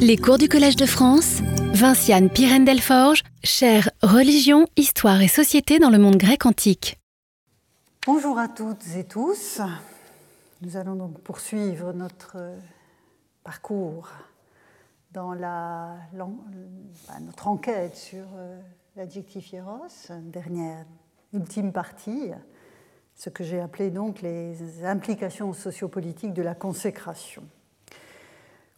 Les cours du Collège de France, Vinciane Pirène Delforge, chère Religion, Histoire et Société dans le monde grec antique. Bonjour à toutes et tous. Nous allons donc poursuivre notre parcours dans la, notre enquête sur euh, l'adjectif hieros, dernière, ultime partie, ce que j'ai appelé donc les implications sociopolitiques de la consécration.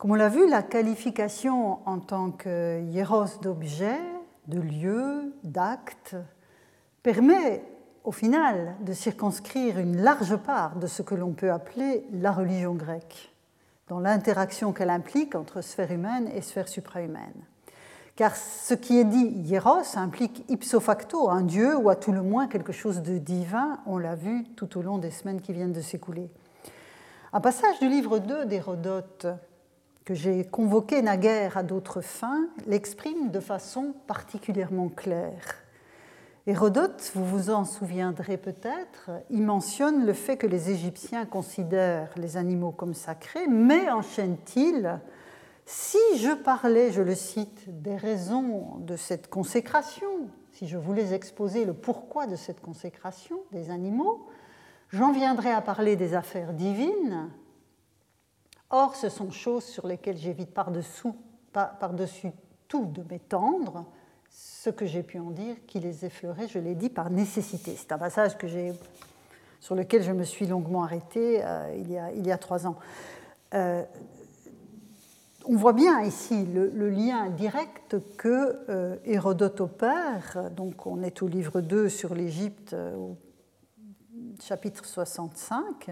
Comme on l'a vu, la qualification en tant que hieros d'objet, de lieu, d'acte, permet au final de circonscrire une large part de ce que l'on peut appeler la religion grecque, dans l'interaction qu'elle implique entre sphère humaine et sphère suprahumaine. Car ce qui est dit hieros implique ipso facto un dieu ou à tout le moins quelque chose de divin, on l'a vu tout au long des semaines qui viennent de s'écouler. Un passage du livre 2 d'Hérodote j'ai convoqué naguère à d'autres fins, l'exprime de façon particulièrement claire. Hérodote, vous vous en souviendrez peut-être, y mentionne le fait que les Égyptiens considèrent les animaux comme sacrés, mais enchaîne-t-il Si je parlais, je le cite, des raisons de cette consécration, si je voulais exposer le pourquoi de cette consécration des animaux, j'en viendrais à parler des affaires divines, Or, ce sont choses sur lesquelles j'évite par-dessus tout de m'étendre. Ce que j'ai pu en dire, qui les effleurait, je l'ai dit par nécessité. C'est un passage que sur lequel je me suis longuement arrêtée euh, il, y a, trois ans. Euh, on voit bien ici le, lien direct que euh, Hérodote opère. Donc, on est au livre 2 sur l'Égypte, au chapitre 65.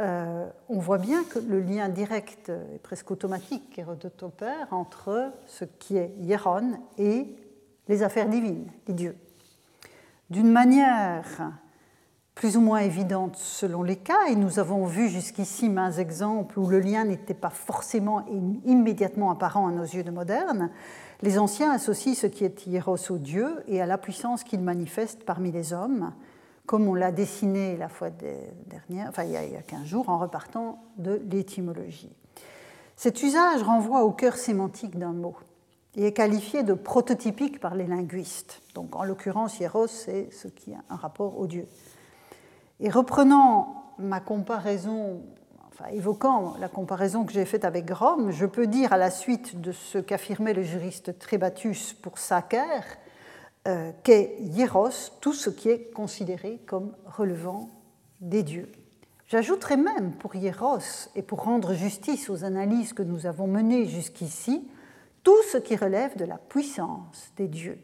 Euh, on voit bien que le lien direct et presque automatique qu'Hérodote opère entre ce qui est Hieron et les affaires divines, les dieux. D'une manière plus ou moins évidente selon les cas, et nous avons vu jusqu'ici mains exemples où le lien n'était pas forcément immédiatement apparent à nos yeux de modernes, les anciens associent ce qui est Hieros au Dieu et à la puissance qu'il manifeste parmi les hommes, comme on l'a dessiné la fois dernière, enfin il y a 15 jours, en repartant de l'étymologie. Cet usage renvoie au cœur sémantique d'un mot et est qualifié de prototypique par les linguistes. Donc en l'occurrence, hieros, c'est ce qui a un rapport au Dieu. Et reprenant ma comparaison, enfin évoquant la comparaison que j'ai faite avec Rome, je peux dire à la suite de ce qu'affirmait le juriste Trébatus pour Sacer, euh, qu'est hieros tout ce qui est considéré comme relevant des dieux. J'ajouterai même pour hieros et pour rendre justice aux analyses que nous avons menées jusqu'ici, tout ce qui relève de la puissance des dieux.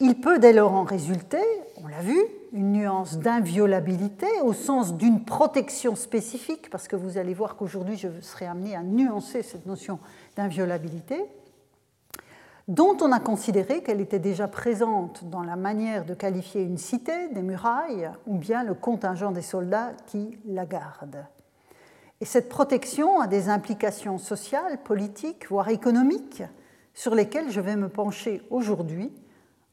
Il peut dès lors en résulter, on l'a vu, une nuance d'inviolabilité au sens d'une protection spécifique, parce que vous allez voir qu'aujourd'hui je serai amené à nuancer cette notion d'inviolabilité, dont on a considéré qu'elle était déjà présente dans la manière de qualifier une cité, des murailles, ou bien le contingent des soldats qui la gardent. Et cette protection a des implications sociales, politiques, voire économiques, sur lesquelles je vais me pencher aujourd'hui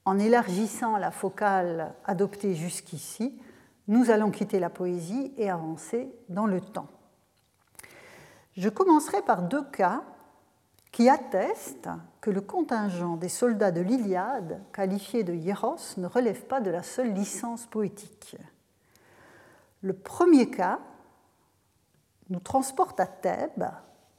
en élargissant la focale adoptée jusqu'ici. Nous allons quitter la poésie et avancer dans le temps. Je commencerai par deux cas qui atteste que le contingent des soldats de l'Iliade, qualifié de hieros, ne relève pas de la seule licence poétique. Le premier cas nous transporte à Thèbes,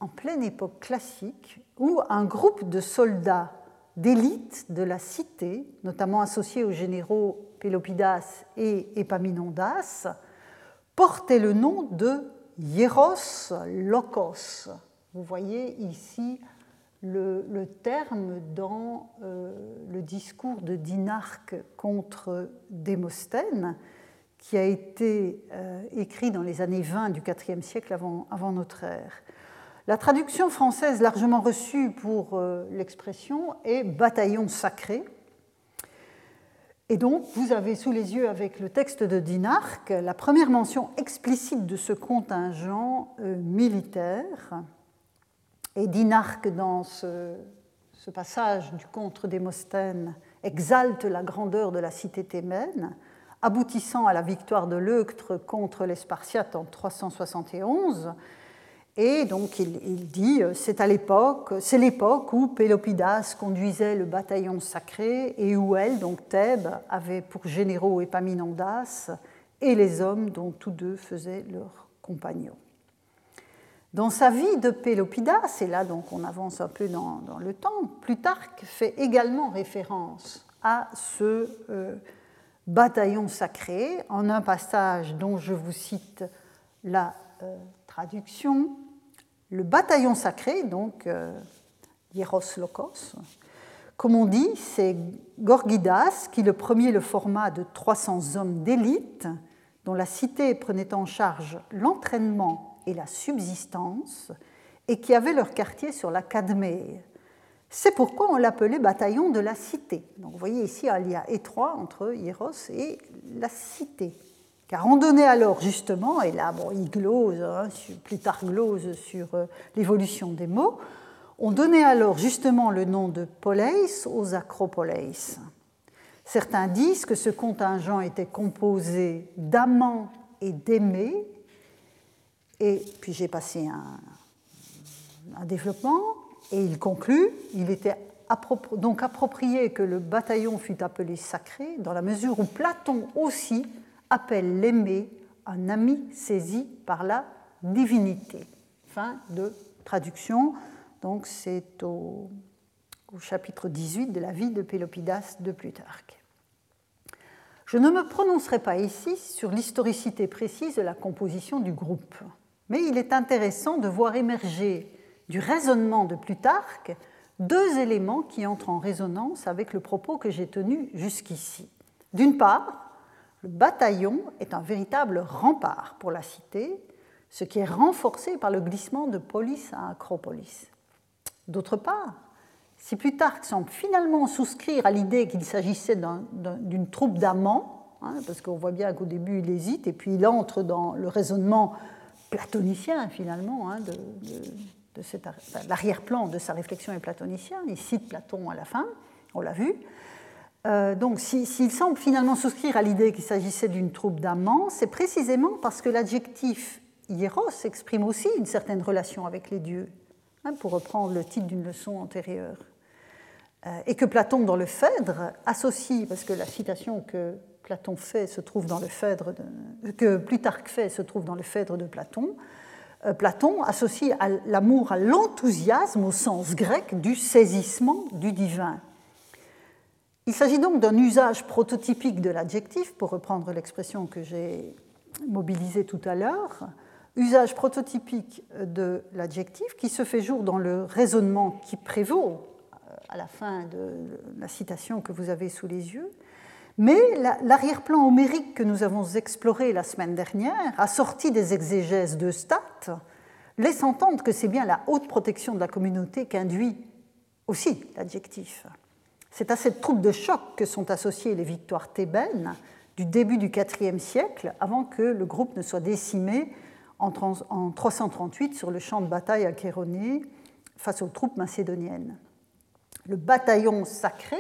en pleine époque classique, où un groupe de soldats d'élite de la cité, notamment associés aux généraux Pélopidas et Épaminondas, portait le nom de hieros locos. Vous voyez ici le, terme dans euh, le discours de Dinarque contre Démosthène, qui a été euh, écrit dans les années 20 du IVe siècle avant, avant, notre ère. La traduction française largement reçue pour euh, l'expression est bataillon sacré. Et donc, vous avez sous les yeux, avec le texte de Dinarque, la première mention explicite de ce contingent militaire et Dinarque, dans ce, passage du contre Démosthène, exalte la grandeur de la cité thémaine, aboutissant à la victoire de l'Euctre contre les Spartiates en 371. Et donc il, dit, euh, c'est à l'époque, c'est l'époque où Pélopidas conduisait le bataillon sacré et où elle, donc Thèbes, avait pour généraux Épaminondas et les hommes dont tous deux faisaient leurs compagnons. Dans sa vie de Pélopidas, et là donc on avance un peu dans, le temps, Plutarque fait également référence à ce euh, bataillon sacré. En un passage dont je vous cite la euh, traduction le bataillon sacré, donc euh, Hieros Lokos, comme on dit, c'est Gorgidas qui le premier le format de 300 hommes d'élite dont la cité prenait en charge l'entraînement et la subsistance et qui avait leur quartier sur la Cadmée. C'est pourquoi on l'appelait bataillon de la cité. Donc vous voyez ici un lien étroit entre Hieros et la cité. Car on donnait alors justement, et là bon, il glose, hein, plus tard glose sur euh, l'évolution des mots, on donnait alors justement le nom de poleis aux acropoleis. Certains disent que ce contingent était composé d'amants et d'aimés, et puis j'ai passé un, développement, et il conclut, il était donc approprié que le bataillon fût appelé sacré, dans la mesure où Platon aussi appelle l'aimé un ami saisi par la divinité. Fin de traduction. Donc c'est au, chapitre 18 de la vie de Pélopidas de Plutarque. Je ne me prononcerai pas ici sur l'historicité précise de la composition du groupe, mais il est intéressant de voir émerger du raisonnement de Plutarque deux éléments qui entrent en résonance avec le propos que j'ai tenu jusqu'ici. D'une part, le bataillon est un véritable rempart pour la cité, ce qui est renforcé par le glissement de polis à acropolis. D'autre part, si Plutarque semble finalement souscrire à l'idée qu'il s'agissait d'une troupe d'amants, hein, parce qu'on voit bien qu'au début il hésite, et puis il entre dans le raisonnement platonicien finalement, hein, de, l'arrière-plan de sa réflexion est platonicien, il cite Platon à la fin, on l'a vu, euh, donc, s'il semble finalement souscrire à l'idée qu'il s'agissait d'une troupe d'amants, c'est précisément parce que l'adjectif hieros exprime aussi une certaine relation avec les dieux, hein, pour reprendre le titre d'une leçon antérieure. Euh, et que Platon, dans le Phèdre, associe, parce que la citation que Platon fait se trouve dans le Phèdre, que Plutarque fait se trouve dans le Phèdre de Platon. Euh, Platon associe l'amour à l'enthousiasme au sens grec du saisissement du divin. Il s'agit donc d'un usage prototypique de l'adjectif, pour reprendre l'expression que j'ai mobilisée tout à l'heure, usage prototypique de l'adjectif qui se fait jour dans le raisonnement qui prévaut euh, à la fin de la citation que vous avez sous les yeux. Mais l'arrière-plan homérique que nous avons exploré la semaine dernière, assorti des exégèses de Stat, laisse entendre que c'est bien la haute protection de la communauté qu'induit aussi l'adjectif. C'est à cette troupe de choc que sont associées les victoires thébaines du début du IVe siècle, avant que le groupe ne soit décimé en 338 sur le champ de bataille à Chéronée face aux troupes macédoniennes. Le bataillon sacré,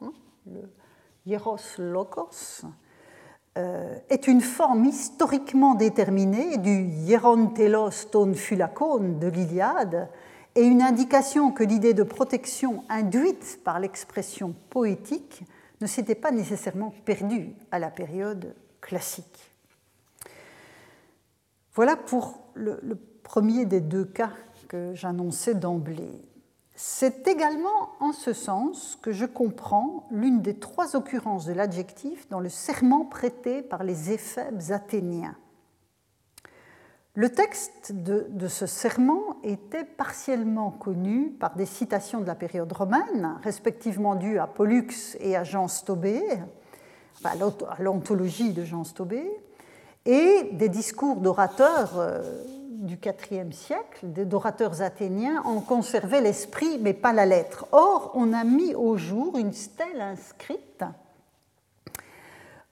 hein, le Hieros Lokos, euh, est une forme historiquement déterminée du Hierontelos ton phulakon de l'Iliade, et une indication que l'idée de protection induite par l'expression poétique ne s'était pas nécessairement perdue à la période classique. Voilà pour le, premier des deux cas que j'annonçais d'emblée. C'est également en ce sens que je comprends l'une des trois occurrences de l'adjectif dans le serment prêté par les éphèbes athéniens. Le texte de, ce serment était partiellement connu par des citations de la période romaine, respectivement dues à Pollux et à Jean Stobé, à l'anthologie de Jean Stobé, et des discours d'orateurs euh, du IVe siècle, d'orateurs athéniens, en conservaient l'esprit mais pas la lettre. Or, on a mis au jour une stèle inscrite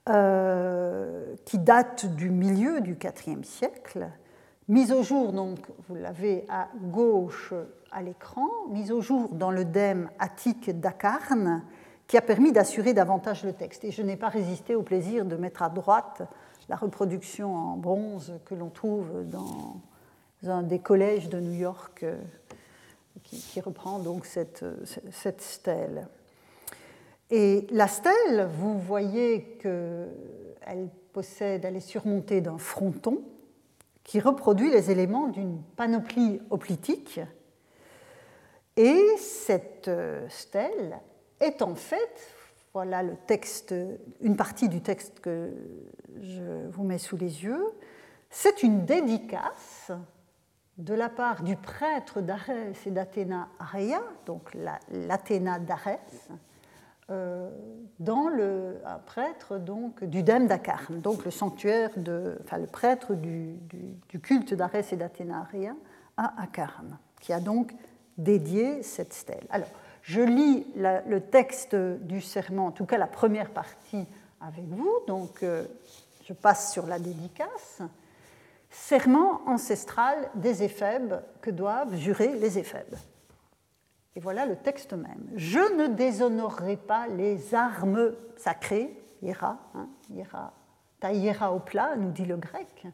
euh, qui date du milieu du IVe siècle mise au jour, donc vous l'avez à gauche à l'écran, mise au jour dans le dème attique d'Acarne, qui a permis d'assurer davantage le texte. Et je n'ai pas résisté au plaisir de mettre à droite la reproduction en bronze que l'on trouve dans un des collèges de New York qui, reprend donc cette, cette, stèle. Et la stèle, vous voyez qu'elle possède, elle est surmontée d'un fronton qui reproduit les éléments d'une panoplie hoplitique. Et cette stèle est en fait, voilà le texte, une partie du texte que je vous mets sous les yeux, c'est une dédicace de la part du prêtre d'Arès et d'Athéna Areia, donc l'Athéna d'Arès, euh, dans le un prêtre donc du Dème d'Acarne, donc le sanctuaire de, enfin le prêtre du, culte d'Arès et d'Athéna à Acarne, qui a donc dédié cette stèle. Alors, je lis le texte du serment, en tout cas la première partie avec vous, donc euh, je passe sur la dédicace serment ancestral des éphèbes que doivent jurer les éphèbes. Et voilà le texte même. Je ne déshonorerai pas les armes sacrées, hiera, hein, ta hiera au plat, nous dit le grec.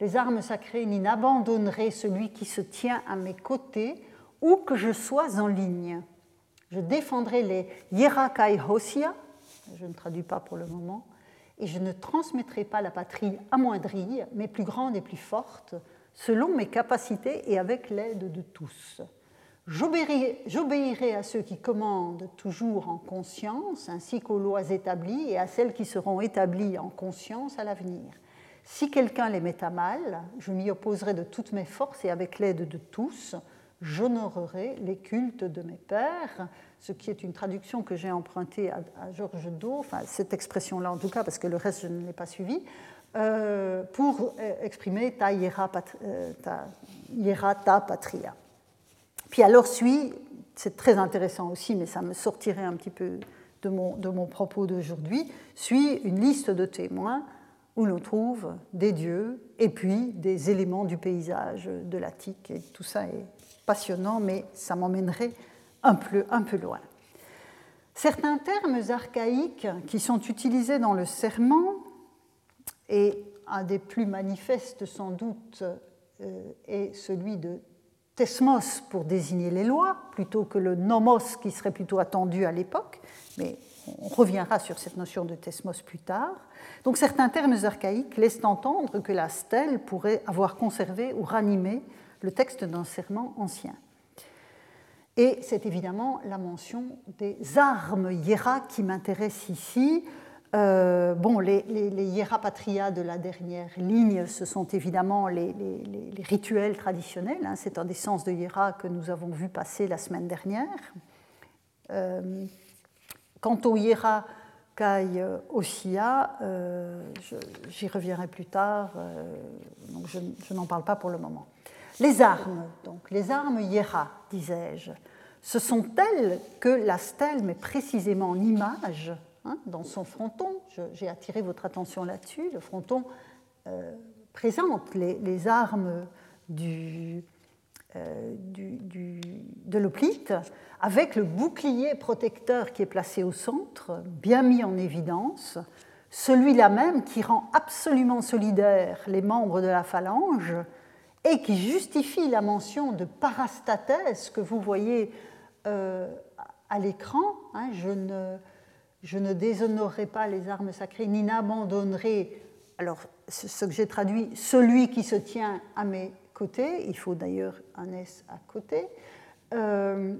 Les armes sacrées, ni n'abandonnerai celui qui se tient à mes côtés, où que je sois en ligne. Je défendrai les hierakai hosia, je ne traduis pas pour le moment, et je ne transmettrai pas la patrie amoindrie, mais plus grande et plus forte, selon mes capacités et avec l'aide de tous. J'obéirai à ceux qui commandent toujours en conscience, ainsi qu'aux lois établies et à celles qui seront établies en conscience à l'avenir. Si quelqu'un les met à mal, je m'y opposerai de toutes mes forces et avec l'aide de tous, j'honorerai les cultes de mes pères, ce qui est une traduction que j'ai empruntée à, Georges Do, enfin cette expression-là en tout cas, parce que le reste je ne l'ai pas suivi, euh, pour euh, exprimer ta hiera, euh, ta ta patria. Puis alors suit, c'est très intéressant aussi, mais ça me sortirait un petit peu de mon, de mon propos d'aujourd'hui, suit une liste de témoins où l'on trouve des dieux et puis des éléments du paysage de l'Attique. Et tout ça est passionnant, mais ça m'emmènerait un peu, loin. Certains termes archaïques qui sont utilisés dans le serment, et un des plus manifestes sans doute euh, est celui de tesmos pour désigner les lois, plutôt que le nomos qui serait plutôt attendu à l'époque, mais on reviendra sur cette notion de tesmos plus tard. Donc certains termes archaïques laissent entendre que la stèle pourrait avoir conservé ou ranimé le texte d'un serment ancien. Et c'est évidemment la mention des armes hiera qui m'intéresse ici. Euh, bon, les, les, patria de la dernière ligne, ce sont évidemment les, rituels traditionnels. Hein. c'est un des sens de hiera que nous avons vu passer la semaine dernière. Euh, quant au hiera kai ossia, euh, j'y reviendrai plus tard, donc je, je n'en parle pas pour le moment. Les armes, donc, les armes hiera, disais-je, ce sont elles que la stèle met précisément en image hein, dans son fronton. J'ai attiré votre attention là-dessus. Le fronton euh, présente les, armes euh, du, de l'oplite avec le bouclier protecteur qui est placé au centre, bien mis en évidence, celui-là même qui rend absolument solidaires les membres de la phalange et qui justifie la mention de parastatès que vous voyez euh, à l'écran. Hein, je, ne, déshonorerai pas les armes sacrées, ni n'abandonnerai, alors ce que j'ai traduit, celui qui se tient à mes côtés, il faut d'ailleurs un S à côté, euh,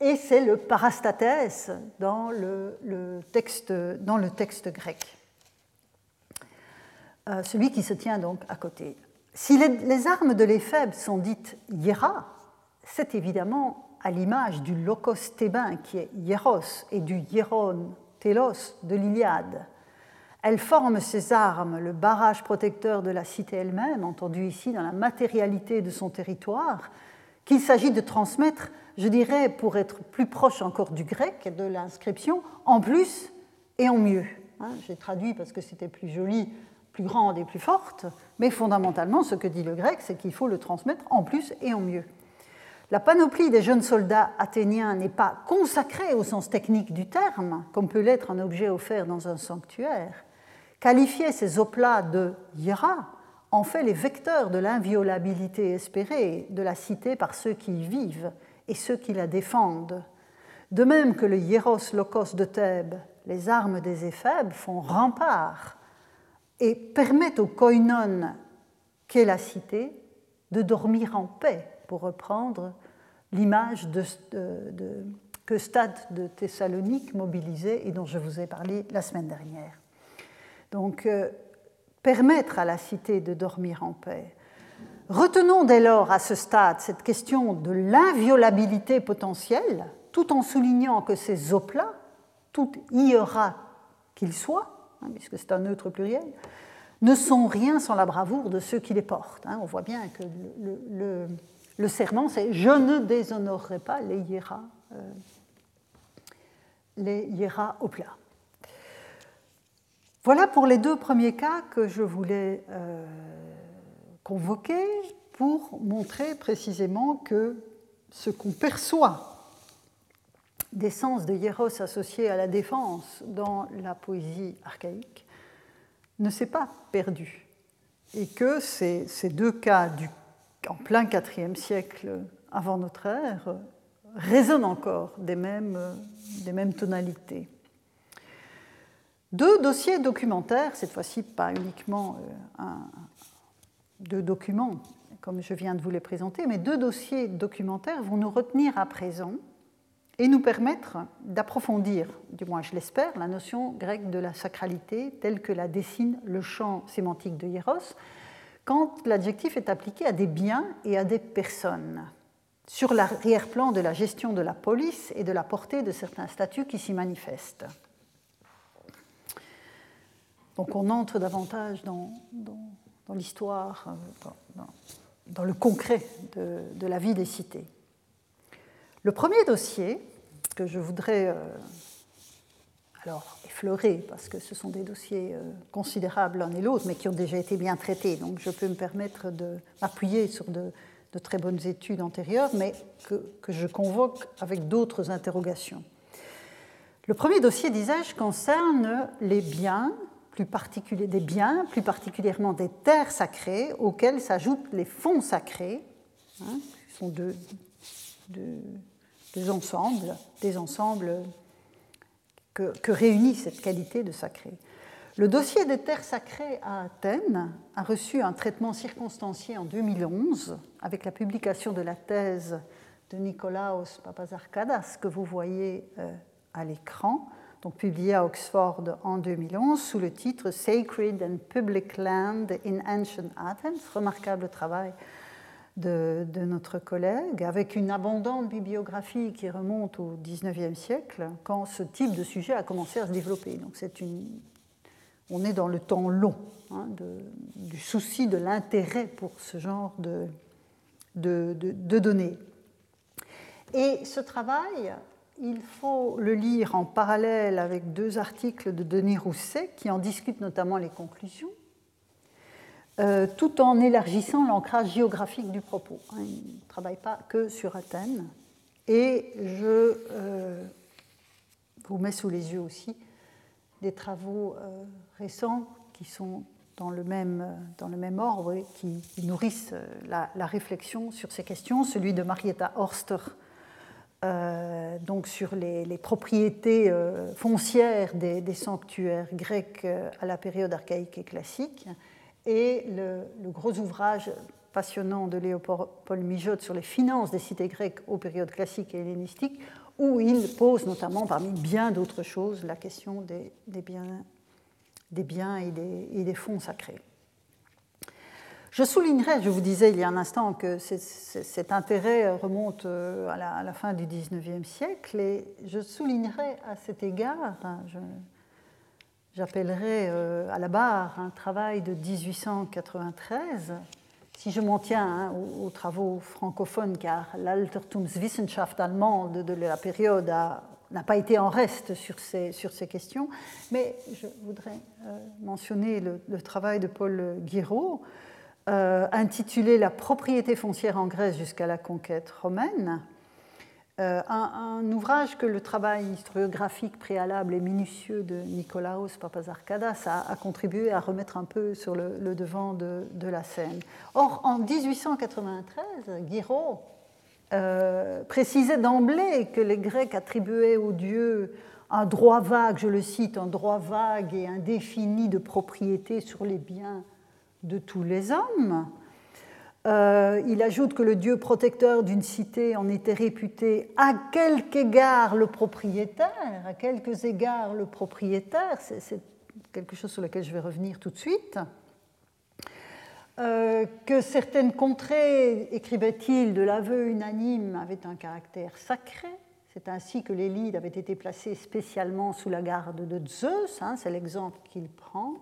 et c'est le parastatès dans le, le, texte, dans le texte grec. Euh, celui qui se tient donc à côté. Si les, armes de l'éphèbe sont dites hiera, c'est évidemment à l'image du locos thébain qui est hieros et du hieron, télos de l'Iliade. Elles forment ces armes, le barrage protecteur de la cité elle-même, entendu ici dans la matérialité de son territoire, qu'il s'agit de transmettre, je dirais, pour être plus proche encore du grec, de l'inscription, en plus et en mieux. Hein, j'ai traduit parce que c'était plus joli plus grande et plus forte, mais fondamentalement, ce que dit le grec, c'est qu'il faut le transmettre en plus et en mieux. La panoplie des jeunes soldats athéniens n'est pas consacrée au sens technique du terme, comme peut l'être un objet offert dans un sanctuaire. Qualifier ces oplats de hiera en fait les vecteurs de l'inviolabilité espérée de la cité par ceux qui y vivent et ceux qui la défendent. De même que le hieros locos de Thèbes, les armes des éphèbes font rempart et permettent au koinon qu'est la cité de dormir en paix, pour reprendre l'image que Stade de Thessalonique mobilisait et dont je vous ai parlé la semaine dernière. Donc, euh, permettre à la cité de dormir en paix. Retenons dès lors à ce stade cette question de l'inviolabilité potentielle, tout en soulignant que ces oplats, tout iera qu'ils soient, hein, puisque c'est un neutre pluriel, ne sont rien sans la bravoure de ceux qui les portent. Hein. On voit bien que le, serment, c'est je ne déshonorerai pas les hiéras, euh, oplats. Voilà pour les deux premiers cas que je voulais euh, convoquer pour montrer précisément que ce qu'on perçoit des sens de hieros associés à la défense dans la poésie archaïque ne s'est pas perdu et que ces, deux cas en plein IVe siècle avant notre ère résonnent encore des mêmes, des mêmes tonalités. Deux dossiers documentaires, cette fois-ci pas uniquement euh, deux documents, comme je viens de vous les présenter, mais deux dossiers documentaires vont nous retenir à présent et nous permettre d'approfondir, du moins je l'espère, la notion grecque de la sacralité telle que la dessine le champ sémantique de Hieros, quand l'adjectif est appliqué à des biens et à des personnes, sur l'arrière-plan de la gestion de la police et de la portée de certains statuts qui s'y manifestent. Donc on entre davantage dans, l'histoire, euh, dans, le concret de, la vie des cités. Le premier dossier que je voudrais euh, alors effleurer, parce que ce sont des dossiers euh, considérables l'un et l'autre, mais qui ont déjà été bien traités, donc je peux me permettre de m'appuyer sur de, très bonnes études antérieures, mais que, je convoque avec d'autres interrogations. Le premier dossier, disais-je, concerne les biens plus particulier, des biens, plus particulièrement des terres sacrées, auxquelles s'ajoutent les fonds sacrés, hein, qui sont deux, ensembles, des ensembles que, que, réunit cette qualité de sacré. Le dossier des terres sacrées à Athènes a reçu un traitement circonstancié en 2011 avec la publication de la thèse de Nikolaos Papazarkadas que vous voyez euh, à l'écran donc publié à Oxford en 2011 sous le titre Sacred and Public Land in Ancient Athens, remarquable travail de, notre collègue, avec une abondante bibliographie qui remonte au XIXe siècle, quand ce type de sujet a commencé à se développer. Donc une, on est dans le temps long hein, du souci de l'intérêt pour ce genre de, de, de données. Et ce travail il faut le lire en parallèle avec deux articles de Denis Rousset qui en discutent notamment les conclusions, euh, tout en élargissant l'ancrage géographique du propos. Hein, il ne travaille pas que sur Athènes. Et je euh, vous mets sous les yeux aussi des travaux euh, récents qui sont dans le même, dans le même ordre et qui, nourrissent la, réflexion sur ces questions, celui de Marietta Horster donc sur les, propriétés foncières des, sanctuaires grecs à la période archaïque et classique, et le, gros ouvrage passionnant de Léopold Mijotte sur les finances des cités grecques aux périodes classiques et hellénistiques, où il pose notamment, parmi bien d'autres choses, la question des, biens, et, des fonds sacrés. Je soulignerai, je vous disais il y a un instant que cet intérêt remonte euh, à la, fin du XIXe siècle et je soulignerai à cet égard, j'appellerai euh, à la barre un travail de 1893, si je m'en tiens hein, aux, travaux francophones, car l'Altertumswissenschaft allemande de la période n'a pas été en reste sur ces, questions, mais je voudrais euh, mentionner le, le, travail de Paul Guiraud, euh, intitulé La propriété foncière en Grèce jusqu'à la conquête romaine, Euh, un, ouvrage que le travail historiographique préalable et minutieux de Nikolaos Papazarkadas a, contribué à remettre un peu sur le, devant de, la scène. Or, en 1893, Guiraud euh, précisait d'emblée que les Grecs attribuaient aux dieux un droit vague, je le cite, un droit vague et indéfini de propriété sur les biens de tous les hommes, euh, il ajoute que le dieu protecteur d'une cité en était réputé à quelque égard le propriétaire, à quelques égards le propriétaire, c'est quelque chose sur lequel je vais revenir tout de suite. Euh, que certaines contrées, écrivait-il, de l'aveu unanime avaient un caractère sacré. C'est ainsi que les Lydes avaient été placés spécialement sous la garde de Zeus, hein, c'est l'exemple qu'il prend.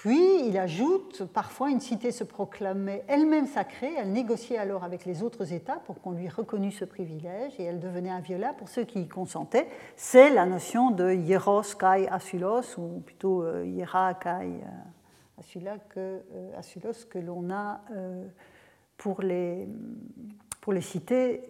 Puis il ajoute, parfois une cité se proclamait elle-même sacrée, elle négociait alors avec les autres États pour qu'on lui reconnût ce privilège et elle devenait inviolable pour ceux qui y consentaient. C'est la notion de hieros kai asulos, ou plutôt euh, hiera kai euh, asulos que l'on a euh, pour les, pour les cités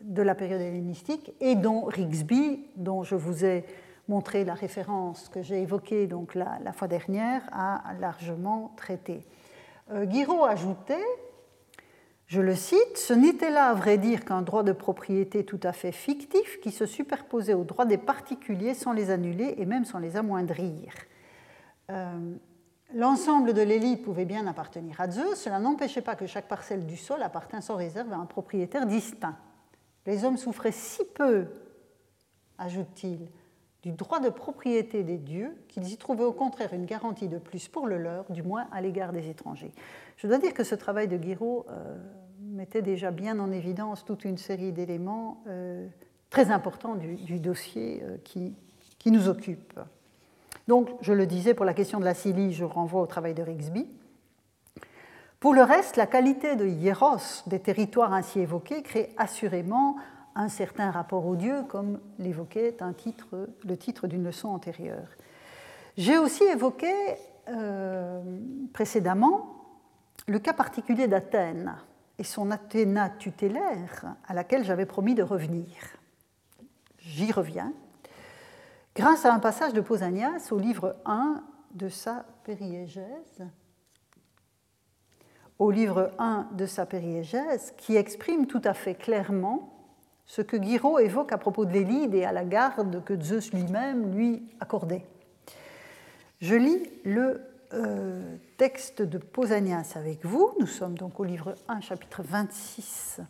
de la période hellénistique et dont Rigsby, dont je vous ai montrer la référence que j'ai évoquée donc la, fois dernière, a largement traité. Euh, Guiraud ajoutait, je le cite, Ce n'était là, à vrai dire, qu'un droit de propriété tout à fait fictif qui se superposait aux droits des particuliers sans les annuler et même sans les amoindrir. Euh, l'ensemble de l'élite pouvait bien appartenir à Zeus, cela n'empêchait pas que chaque parcelle du sol appartint sans réserve à un propriétaire distinct. Les hommes souffraient si peu, ajoute-t-il, du droit de propriété des dieux, qu'ils y trouvaient au contraire une garantie de plus pour le leur, du moins à l'égard des étrangers. Je dois dire que ce travail de Guiraud euh, mettait déjà bien en évidence toute une série d'éléments euh, très importants du, dossier euh, qui, qui, nous occupe. Donc, je le disais, pour la question de la Cilie, je renvoie au travail de Rigsby. Pour le reste, la qualité de hieros des territoires ainsi évoqués crée assurément un certain rapport au Dieu, comme l'évoquait le titre d'une leçon antérieure. J'ai aussi évoqué euh, précédemment le cas particulier d'Athènes et son Athéna tutélaire à laquelle j'avais promis de revenir. J'y reviens grâce à un passage de Pausanias au livre 1 de sa périégèse, au livre 1 de sa périégèse, qui exprime tout à fait clairement ce que Guiraud évoque à propos de l'Élide et à la garde que Zeus lui-même lui accordait. Je lis le euh, texte de Pausanias avec vous. Nous sommes donc au livre 1, chapitre 26,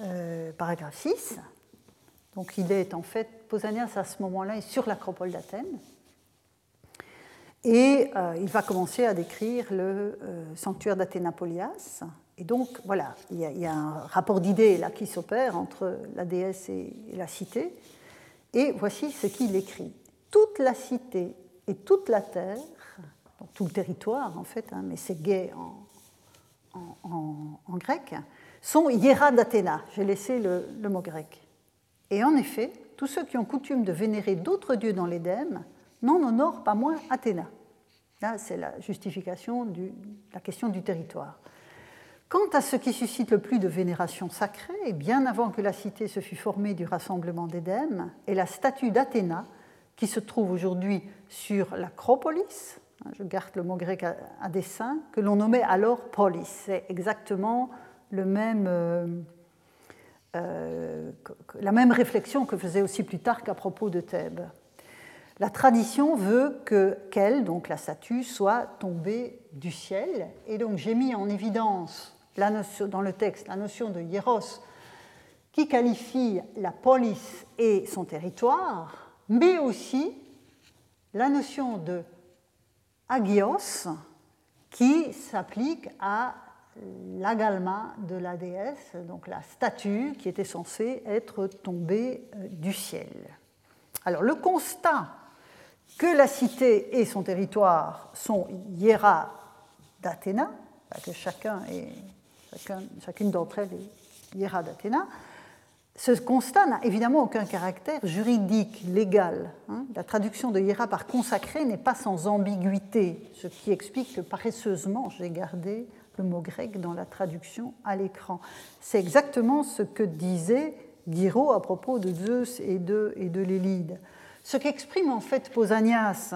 euh, paragraphe 6. Donc il est en fait, Pausanias à ce moment-là est sur l'acropole d'Athènes. Et euh, il va commencer à décrire le sanctuaire d'Athénapolias, et donc, voilà, il y a, un rapport d'idées là qui s'opère entre la déesse et, la cité. Et voici ce qu'il écrit. Toute la cité et toute la terre, tout le territoire en fait, hein, mais c'est gay en, grec, sont hiera d'Athéna. J'ai laissé le, le, mot grec. Et en effet, tous ceux qui ont coutume de vénérer d'autres dieux dans l'Édème n'en honorent pas moins Athéna. Là, c'est la justification de la question du territoire. Quant à ce qui suscite le plus de vénération sacrée, bien avant que la cité se fût formée du rassemblement d'Édème, est la statue d'Athéna qui se trouve aujourd'hui sur l'Acropolis, je garde le mot grec à, dessein, que l'on nommait alors polis. C'est exactement euh, euh, la même réflexion que faisait aussi Plutarque à propos de Thèbes. La tradition veut que qu'elle, donc la statue, soit tombée du ciel. Et donc j'ai mis en évidence la notion, dans le texte la notion de hieros qui qualifie la police et son territoire, mais aussi la notion de agios qui s'applique à l'agalma de la déesse, donc la statue qui était censée être tombée euh, du ciel. Alors le constat que la cité et son territoire sont hiera d'Athéna, que chacun est chacune d'entre elles est hiera d'Athéna, ce constat n'a évidemment aucun caractère juridique, légal. Hein. La traduction de hiera par consacré n'est pas sans ambiguïté, ce qui explique que paresseusement j'ai gardé le mot grec dans la traduction à l'écran. C'est exactement ce que disait Guiraud à propos de Zeus et de, et de l'Élide. Ce qu'exprime en fait Pausanias,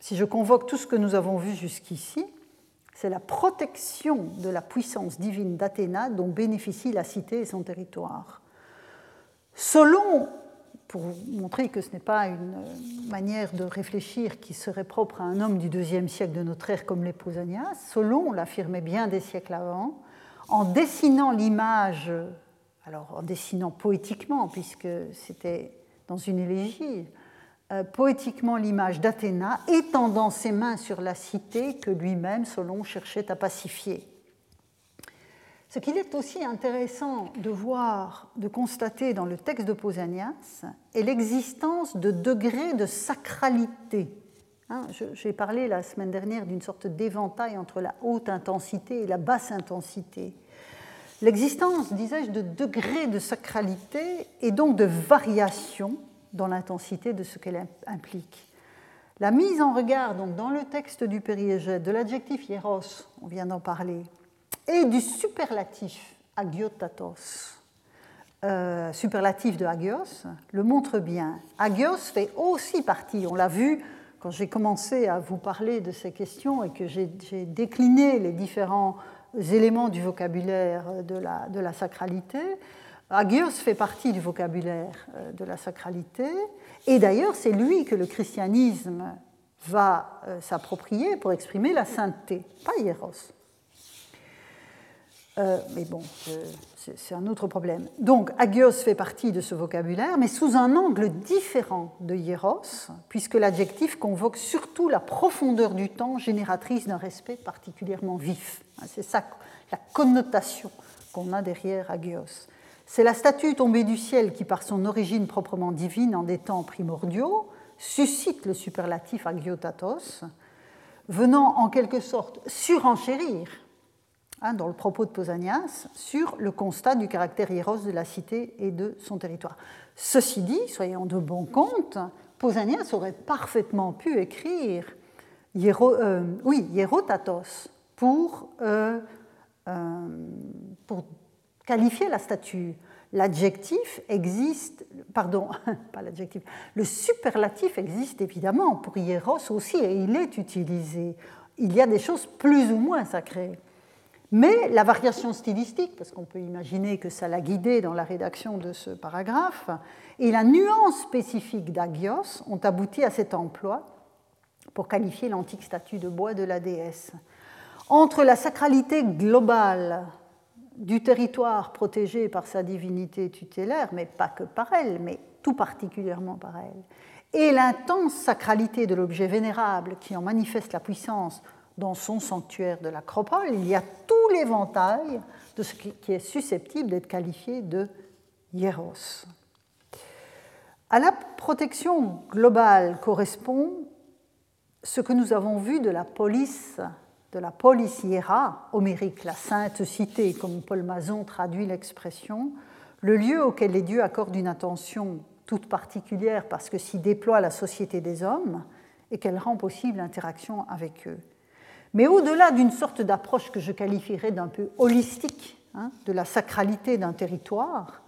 si je convoque tout ce que nous avons vu jusqu'ici, c'est la protection de la puissance divine d'Athéna dont bénéficie la cité et son territoire. Selon, pour montrer que ce n'est pas une manière de réfléchir qui serait propre à un homme du deuxième siècle de notre ère comme les Pausanias, Solon l'affirmait bien des siècles avant, en dessinant l'image, alors en dessinant poétiquement, puisque c'était dans une élégie, euh, poétiquement l'image d'Athéna, étendant ses mains sur la cité que lui-même, Solon, cherchait à pacifier. Ce qu'il est aussi intéressant de voir, de constater dans le texte de Pausanias, est l'existence de degrés de sacralité. Hein, j'ai parlé la semaine dernière d'une sorte d'éventail entre la haute intensité et la basse intensité. L'existence, disais-je, de degrés de sacralité et donc de variation dans l'intensité de ce qu'elle implique. La mise en regard, donc, dans le texte du périégète, de l'adjectif hieros, on vient d'en parler, et du superlatif agiotatos, euh, superlatif de agios, le montre bien. Agios fait aussi partie, on l'a vu quand j'ai commencé à vous parler de ces questions et que j'ai décliné les différents éléments du vocabulaire de la, de la sacralité, Agios fait partie du vocabulaire euh, de la sacralité, et d'ailleurs c'est lui que le christianisme va euh, s'approprier pour exprimer la sainteté, pas hieros. Euh, mais bon, c'est un autre problème. Donc, agios fait partie de ce vocabulaire, mais sous un angle différent de hieros, puisque l'adjectif convoque surtout la profondeur du temps génératrice d'un respect particulièrement vif. C'est ça la connotation qu'on a derrière agios. C'est la statue tombée du ciel qui, par son origine proprement divine en des temps primordiaux, suscite le superlatif agiotatos, venant en quelque sorte surenchérir, hein, dans le propos de Pausanias, sur le constat du caractère hieros de la cité et de son territoire. Ceci dit, soyons de bon compte, Pausanias aurait parfaitement pu écrire euh, oui, hierotatos pour, euh, euh, pour qualifier la statue. L'adjectif existe, pardon, pas l'adjectif, le superlatif existe évidemment pour hieros aussi et il est utilisé. Il y a des choses plus ou moins sacrées. Mais la variation stylistique, parce qu'on peut imaginer que ça l'a guidé dans la rédaction de ce paragraphe, et la nuance spécifique d'Agios ont abouti à cet emploi pour qualifier l'antique statue de bois de la déesse. Entre la sacralité globale du territoire protégé par sa divinité tutélaire, mais pas que par elle, mais tout particulièrement par elle, et l'intense sacralité de l'objet vénérable qui en manifeste la puissance dans son sanctuaire de l'acropole, il y a tout l'éventail de ce qui est susceptible d'être qualifié de hieros. À la protection globale correspond ce que nous avons vu de la police de la policiera, homérique, la sainte cité, comme Paul Mazon traduit l'expression, le lieu auquel les dieux accordent une attention toute particulière parce que s'y déploie la société des hommes et qu'elle rend possible l'interaction avec eux. Mais au-delà d'une sorte d'approche que je qualifierais d'un peu holistique hein, de la sacralité d'un territoire,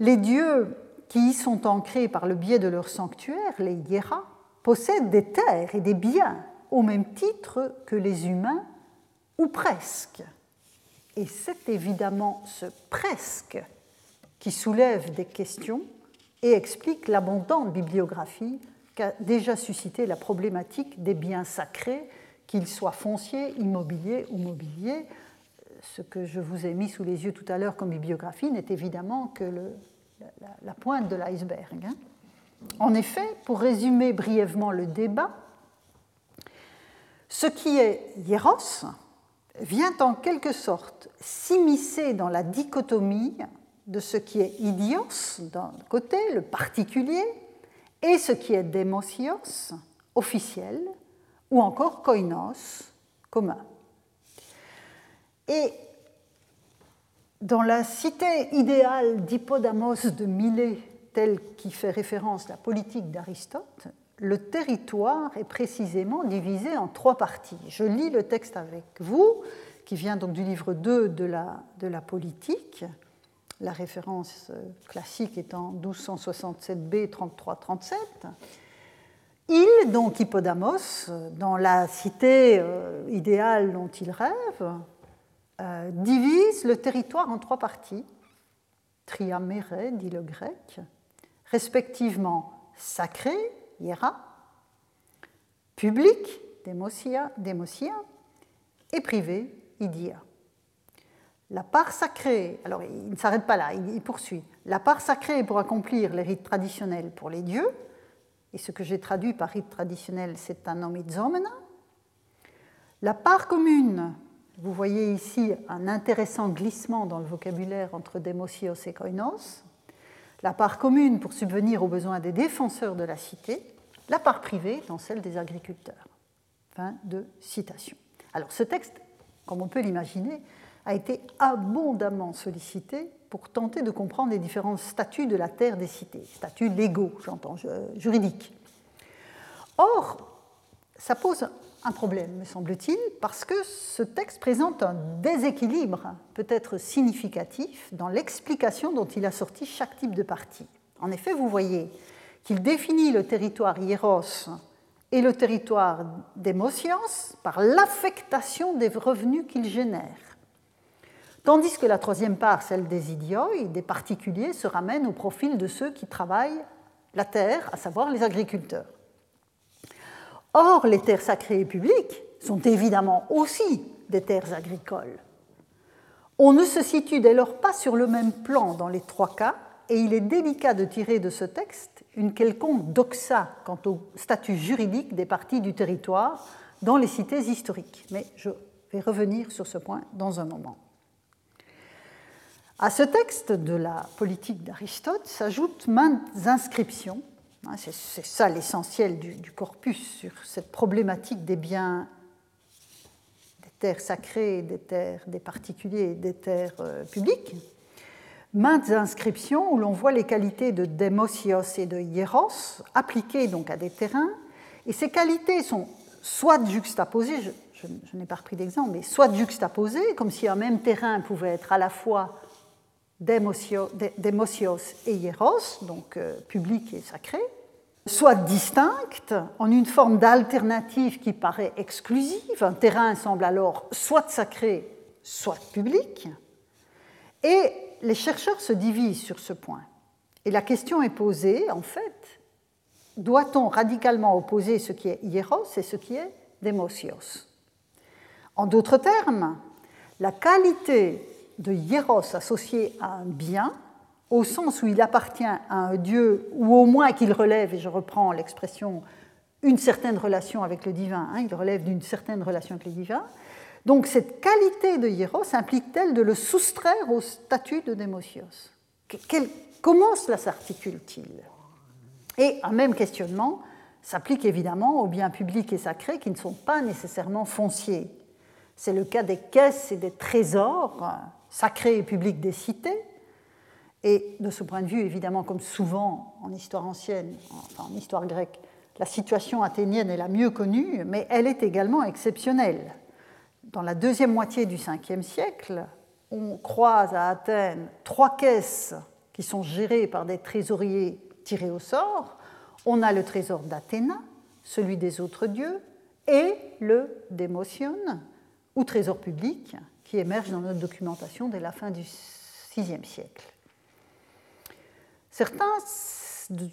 les dieux qui y sont ancrés par le biais de leur sanctuaire, les hieras, possèdent des terres et des biens au même titre que les humains, ou presque. Et c'est évidemment ce presque qui soulève des questions et explique l'abondante bibliographie qu'a déjà suscité la problématique des biens sacrés, qu'ils soient fonciers, immobiliers ou mobiliers. Ce que je vous ai mis sous les yeux tout à l'heure comme bibliographie n'est évidemment que la, pointe de l'iceberg. Hein. En effet, pour résumer brièvement le débat, ce qui est hieros vient en quelque sorte s'immiscer dans la dichotomie de ce qui est idios d'un côté, le particulier, et ce qui est démosios, officiel, ou encore koinos, commun. Et dans la cité idéale d'Hippodamos de Milet, telle qui fait référence à la politique d'Aristote, le territoire est précisément divisé en trois parties. Je lis le texte avec vous, qui vient donc du livre 2 de la, politique, la référence euh, classique étant 1267b 33-37. Il, donc Hippodamos, dans la cité euh, idéale dont il rêve, euh, divise le territoire en trois parties, triaméré, dit le grec, respectivement sacré, hiera, public, démosia, démosia, et privé, idia. La part sacrée, alors il ne s'arrête pas là, il poursuit. La part sacrée pour accomplir les rites traditionnels pour les dieux, et ce que j'ai traduit par rite traditionnel, c'est un nomizomena. La part commune, vous voyez ici un intéressant glissement dans le vocabulaire entre demosios et koinos. La part commune pour subvenir aux besoins des défenseurs de la cité, la part privée dans celle des agriculteurs. Fin de citation. Alors ce texte, comme on peut l'imaginer, a été abondamment sollicité pour tenter de comprendre les différents statuts de la terre des cités, statuts légaux, j'entends, juridiques. Or, ça pose un problème, me semble-t-il, parce que ce texte présente un déséquilibre peut-être significatif dans l'explication dont il a sorti chaque type de partie. En effet, vous voyez qu'il définit le territoire hieros et le territoire d'émotions par l'affectation des revenus qu'il génère. Tandis que la troisième part, celle des idiots, des particuliers, se ramène au profil de ceux qui travaillent la terre, à savoir les agriculteurs. Or, les terres sacrées et publiques sont évidemment aussi des terres agricoles. On ne se situe dès lors pas sur le même plan dans les trois cas, et il est délicat de tirer de ce texte une quelconque doxa quant au statut juridique des parties du territoire dans les cités historiques. Mais je vais revenir sur ce point dans un moment. À ce texte de la politique d'Aristote s'ajoutent maintes inscriptions, c'est ça l'essentiel du, corpus sur cette problématique des biens, des terres sacrées, des terres des particuliers des terres euh, publiques, maintes inscriptions où l'on voit les qualités de démosios et de hieros appliquées donc à des terrains, et ces qualités sont soit juxtaposées, je, je n'ai pas repris d'exemple, mais soit juxtaposées, comme si un même terrain pouvait être à la fois démosios et hieros, donc euh, public et sacré, soit distinctes en une forme d'alternative qui paraît exclusive. Un terrain semble alors soit sacré, soit public. Et les chercheurs se divisent sur ce point. Et la question est posée, en fait, doit-on radicalement opposer ce qui est hieros et ce qui est démosios En d'autres termes, la qualité de hieros associé à un bien, au sens où il appartient à un dieu, ou au moins qu'il relève, et je reprends l'expression, une certaine relation avec le divin, hein, il relève d'une certaine relation avec le divin. Donc cette qualité de hieros implique-t-elle de le soustraire au statut de démosios? Comment cela s'articule-t-il? Et un même questionnement s'applique évidemment aux biens publics et sacrés qui ne sont pas nécessairement fonciers. C'est le cas des caisses et des trésors sacré et public des cités. Et de ce point de vue, évidemment, comme souvent en histoire ancienne, enfin en histoire grecque, la situation athénienne est la mieux connue, mais elle est également exceptionnelle. Dans la deuxième moitié du 5e siècle, on croise à Athènes trois caisses qui sont gérées par des trésoriers tirés au sort. On a le trésor d'Athéna, celui des autres dieux, et le démotion, ou trésor public, qui émerge dans notre documentation dès la fin du VIe siècle. Certains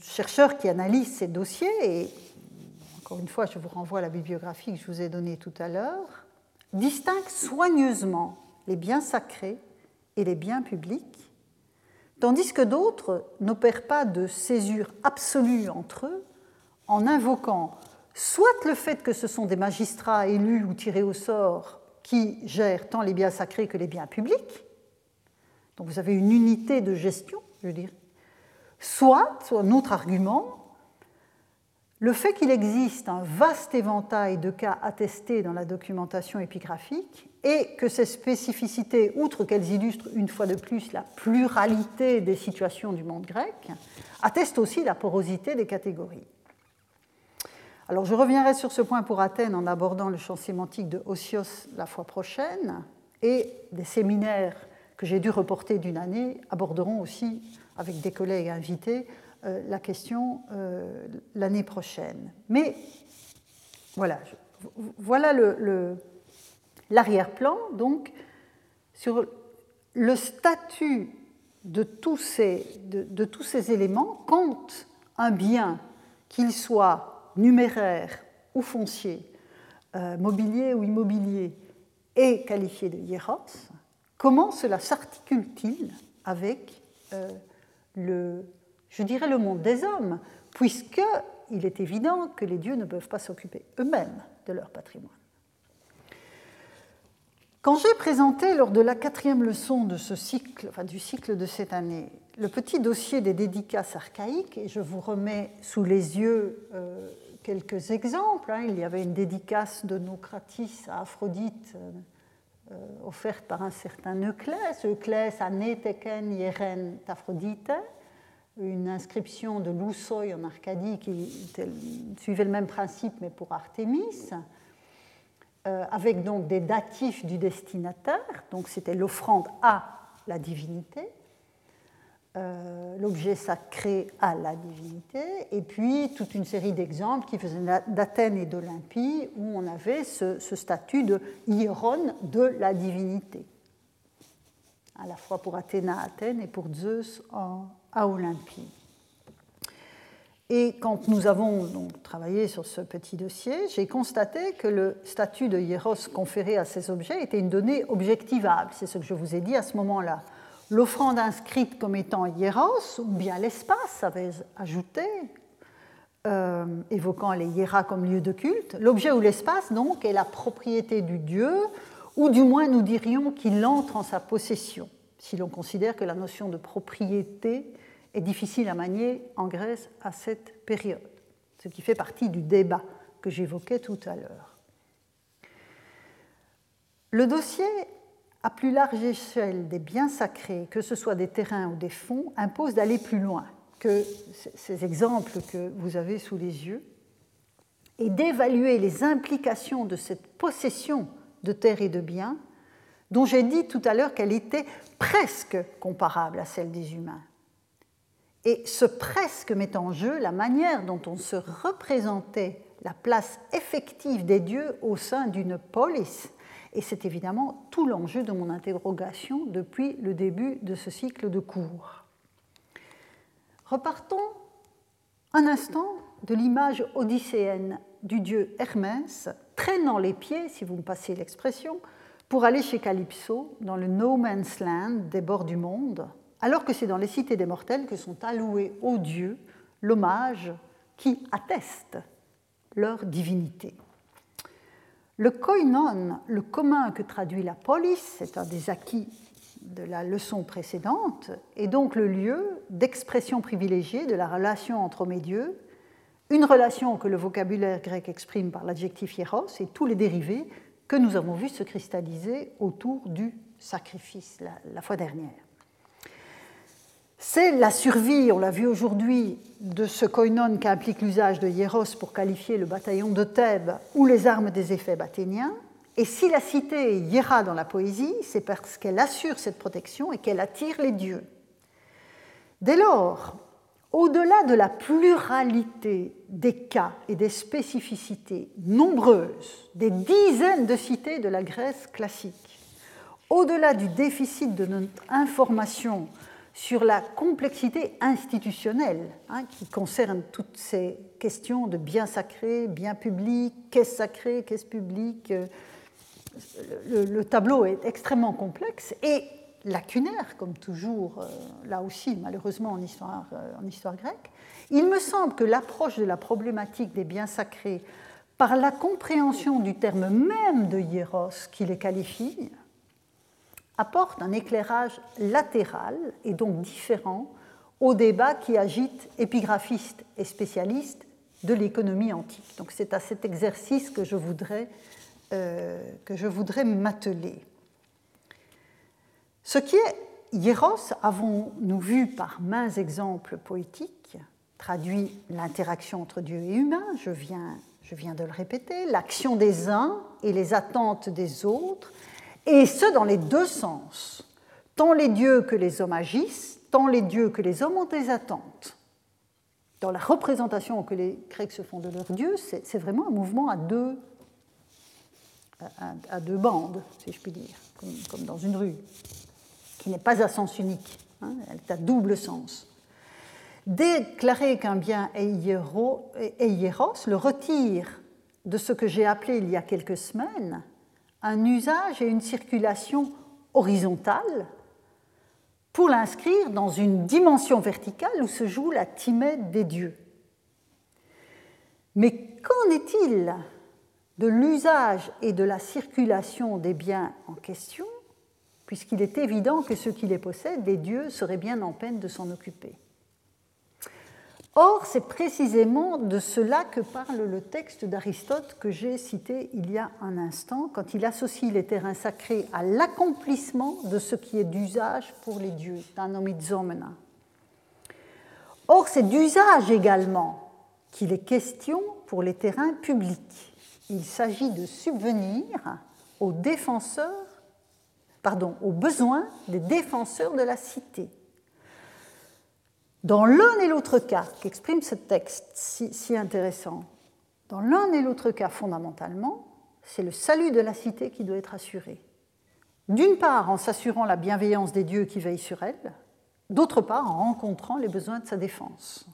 chercheurs qui analysent ces dossiers, et encore une fois je vous renvoie à la bibliographie que je vous ai donnée tout à l'heure, distinguent soigneusement les biens sacrés et les biens publics, tandis que d'autres n'opèrent pas de césure absolue entre eux en invoquant soit le fait que ce sont des magistrats élus ou tirés au sort qui gère tant les biens sacrés que les biens publics. Donc vous avez une unité de gestion, je dire. Soit, un autre argument, le fait qu'il existe un vaste éventail de cas attestés dans la documentation épigraphique et que ces spécificités, outre qu'elles illustrent une fois de plus la pluralité des situations du monde grec, attestent aussi la porosité des catégories. Alors je reviendrai sur ce point pour Athènes en abordant le champ sémantique de Osios la fois prochaine. et des séminaires que j'ai dû reporter d'une année aborderont aussi, avec des collègues invités, euh, la question euh, l'année prochaine. Mais voilà, voilà l'arrière-plan, donc, sur le statut de tous ces, de tous ces éléments quand un bien, qu'il soit numéraire ou foncier, euh, mobilier ou immobilier, est qualifié de hieros, comment cela s'articule-t-il avec le, je dirais, le monde des hommes, puisqu'il est évident que les dieux ne peuvent pas s'occuper eux-mêmes de leur patrimoine. Quand j'ai présenté lors de la quatrième leçon de cycle, du cycle de cette année, le petit dossier des dédicaces archaïques, et je vous remets sous les yeux euh, quelques exemples. Hein. Il y avait une dédicace de Nocratis à Aphrodite euh, offerte par un certain Euclès, Euclès aneteken yeren Aphrodite, une inscription de Loussoy en Arcadie qui suivait le même principe mais pour Artémis, avec donc des datifs du destinataire, donc c'était l'offrande à la divinité. Euh, l'objet sacré à la divinité, et puis toute une série d'exemples qui faisaient d'Athènes et d'Olympie, où on avait ce, statut de hieron de la divinité, à la fois pour Athéna à Athènes et pour Zeus à Olympie. Et quand nous avons travaillé sur ce petit dossier, j'ai constaté que le statut de hieros conféré à ces objets était une donnée objectivable. C'est ce que je vous ai dit à ce moment-là l'offrande inscrite comme étant hieros, ou bien l'espace avait ajouté, euh, évoquant les hieras comme lieu de culte. L'objet ou l'espace, donc, est la propriété du Dieu, ou du moins nous dirions qu'il entre en sa possession, si l'on considère que la notion de propriété est difficile à manier en Grèce à cette période, ce qui fait partie du débat que j'évoquais tout à l'heure. Le dossier à plus large échelle des biens sacrés, que ce soit des terrains ou des fonds, impose d'aller plus loin que ces exemples que vous avez sous les yeux et d'évaluer les implications de cette possession de terres et de biens dont j'ai dit tout à l'heure qu'elle était presque comparable à celle des humains. Et ce presque met en jeu la manière dont on se représentait la place effective des dieux au sein d'une polis et c'est évidemment tout l'enjeu de mon interrogation depuis le début de ce cycle de cours. Repartons un instant de l'image odysséenne du dieu Hermès traînant les pieds, si vous me passez l'expression, pour aller chez Calypso dans le no man's land des bords du monde, alors que c'est dans les cités des mortels que sont alloués aux dieux l'hommage qui atteste leur divinité. Le koinon, le commun que traduit la police, c'est un des acquis de la leçon précédente, est donc le lieu d'expression privilégiée de la relation entre homme et Dieu, une relation que le vocabulaire grec exprime par l'adjectif hieros et tous les dérivés que nous avons vus se cristalliser autour du sacrifice la fois dernière. C'est la survie, on l'a vu aujourd'hui, de ce koinon qu'implique l'usage de hieros pour qualifier le bataillon de Thèbes ou les armes des éphèbes athéniens. Et si la cité est dans la poésie, c'est parce qu'elle assure cette protection et qu'elle attire les dieux. Dès lors, au-delà de la pluralité des cas et des spécificités nombreuses des dizaines de cités de la Grèce classique, au-delà du déficit de notre information sur la complexité institutionnelle hein, qui concerne toutes ces questions de biens sacrés, biens publics, qu'est-ce sacré, qu'est-ce public. Euh, le, tableau est extrêmement complexe et lacunaire, comme toujours, euh, là aussi, malheureusement, en histoire, euh, en histoire grecque. Il me semble que l'approche de la problématique des biens sacrés par la compréhension du terme même de hieros qui les qualifie, apporte un éclairage latéral et donc différent au débat qui agite épigraphistes et spécialistes de l'économie antique. Donc c'est à cet exercice que je voudrais, euh, voudrais m'atteler. Ce qui est hieros, avons-nous vu par mains exemples poétiques, traduit l'interaction entre Dieu et humain, je viens, je viens de le répéter, l'action des uns et les attentes des autres, et ce dans les deux sens. Tant les dieux que les hommes agissent, tant les dieux que les hommes ont des attentes. Dans la représentation que les Grecs se font de leurs dieux, c'est vraiment un mouvement à deux, à, deux bandes, si je puis dire, comme, dans une rue, qui n'est pas à sens unique, hein, elle est à double sens. Déclarer qu'un bien est hieros, le retire de ce que j'ai appelé il y a quelques semaines un usage et une circulation horizontale pour l'inscrire dans une dimension verticale où se joue la timède des dieux. Mais qu'en est-il de l'usage et de la circulation des biens en question, puisqu'il est évident que ceux qui les possèdent, les dieux, seraient bien en peine de s'en occuper? Or, c'est précisément de cela que parle le texte d'Aristote que j'ai cité il y a un instant, quand il associe les terrains sacrés à l'accomplissement de ce qui est d'usage pour les dieux, d'anomizomena. Or, c'est d'usage également qu'il est question pour les terrains publics. Il s'agit de subvenir aux défenseurs, pardon, aux besoins des défenseurs de la cité. Dans l'un et l'autre cas qu'exprime ce texte si, intéressant, dans l'un et l'autre cas fondamentalement, c'est le salut de la cité qui doit être assuré. D'une part en s'assurant la bienveillance des dieux qui veillent sur elle, d'autre part en rencontrant les besoins de sa défense.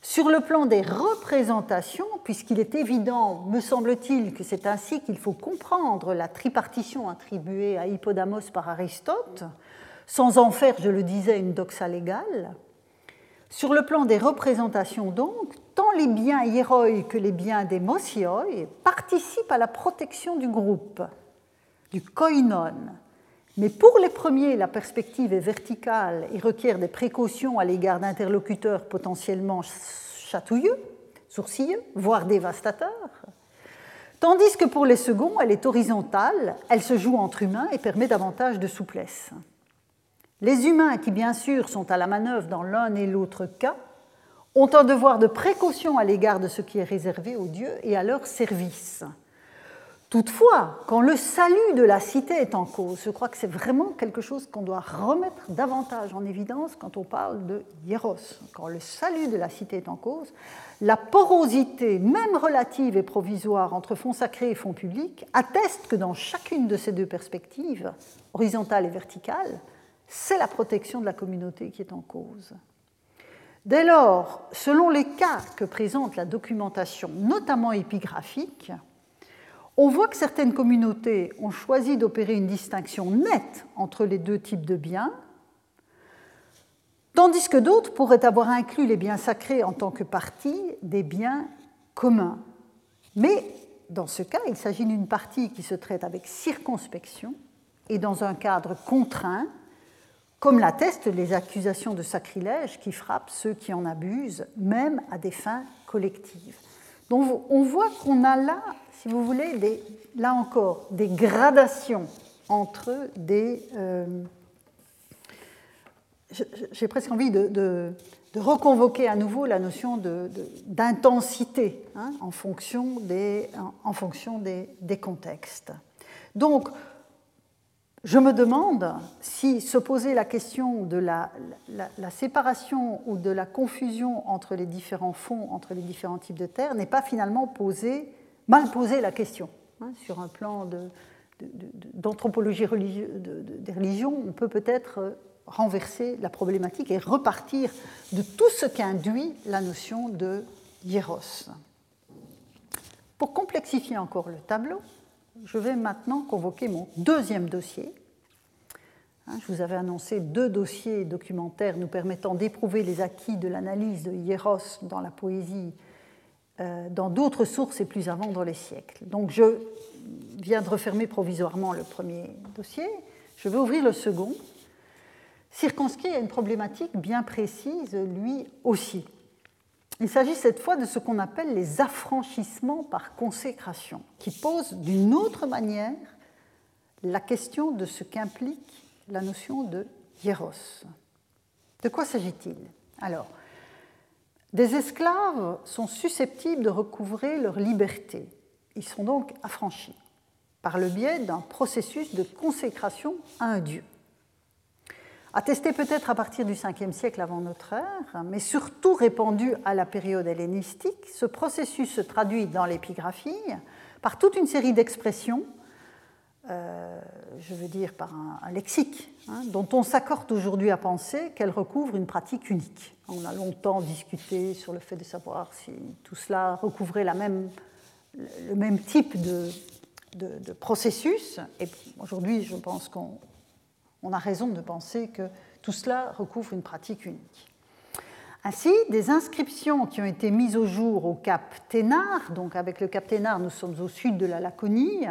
Sur le plan des représentations, puisqu'il est évident, me semble-t-il, que c'est ainsi qu'il faut comprendre la tripartition attribuée à Hippodamos par Aristote, sans en faire, je le disais, une doxa légale, sur le plan des représentations, donc, tant les biens hieroi que les biens des mosioi participent à la protection du groupe, du koinon. Mais pour les premiers, la perspective est verticale et requiert des précautions à l'égard d'interlocuteurs potentiellement chatouilleux, sourcilleux, voire dévastateurs. Tandis que pour les seconds, elle est horizontale, elle se joue entre humains et permet davantage de souplesse. Les humains, qui bien sûr sont à la manœuvre dans l'un et l'autre cas, ont un devoir de précaution à l'égard de ce qui est réservé aux dieux et à leur service. Toutefois, quand le salut de la cité est en cause, je crois que c'est vraiment quelque chose qu'on doit remettre davantage en évidence quand on parle de hieros. Quand le salut de la cité est en cause, la porosité, même relative et provisoire, entre fonds sacrés et fonds publics atteste que dans chacune de ces deux perspectives, horizontale et verticale, c'est la protection de la communauté qui est en cause. Dès lors, selon les cas que présente la documentation, notamment épigraphique, on voit que certaines communautés ont choisi d'opérer une distinction nette entre les deux types de biens, tandis que d'autres pourraient avoir inclus les biens sacrés en tant que partie des biens communs. Mais dans ce cas, il s'agit d'une partie qui se traite avec circonspection et dans un cadre contraint comme l'attestent les accusations de sacrilège qui frappent ceux qui en abusent, même à des fins collectives. Donc on voit qu'on a là, si vous voulez, là encore, des gradations entre des... Euh, j'ai presque envie de, reconvoquer à nouveau la notion d'intensité hein, en fonction, des, en, fonction des, des contextes. Donc, je me demande si se poser la question de la, séparation ou de la confusion entre les différents fonds, entre les différents types de terres, n'est pas finalement posé, mal posé la question. Hein, sur un plan d'anthropologie des religions, on peut peut-être renverser la problématique et repartir de tout ce qu'induit la notion de hieros. Pour complexifier encore le tableau, je vais maintenant convoquer mon deuxième dossier. Hein, je vous avais annoncé deux dossiers documentaires nous permettant d'éprouver les acquis de l'analyse de Hieros dans la poésie euh, dans d'autres sources et plus avant dans les siècles. Donc je viens de refermer provisoirement le premier dossier. Je vais ouvrir le second, circonscrit à une problématique bien précise, lui aussi. Il s'agit cette fois de ce qu'on appelle les affranchissements par consécration, qui posent d'une autre manière la question de ce qu'implique la notion de hieros. De quoi s'agit-il? Alors, des esclaves sont susceptibles de recouvrer leur liberté. Ils sont donc affranchis. par le biais d'un processus de consécration à un dieu. Attesté peut-être à partir du 5e siècle avant notre ère, mais surtout répandu à la période hellénistique, ce processus se traduit dans l'épigraphie par toute une série d'expressions, euh, je veux dire par un, lexique, hein, dont on s'accorde aujourd'hui à penser qu'elles recouvrent une pratique unique. On a longtemps discuté sur le fait de savoir si tout cela recouvrait le même type de, de processus, et aujourd'hui je pense qu'on on a raison de penser que tout cela recouvre une pratique unique. Ainsi, des inscriptions qui ont été mises au jour au cap Ténard, donc avec le cap Ténard, nous sommes au sud de la Laconie,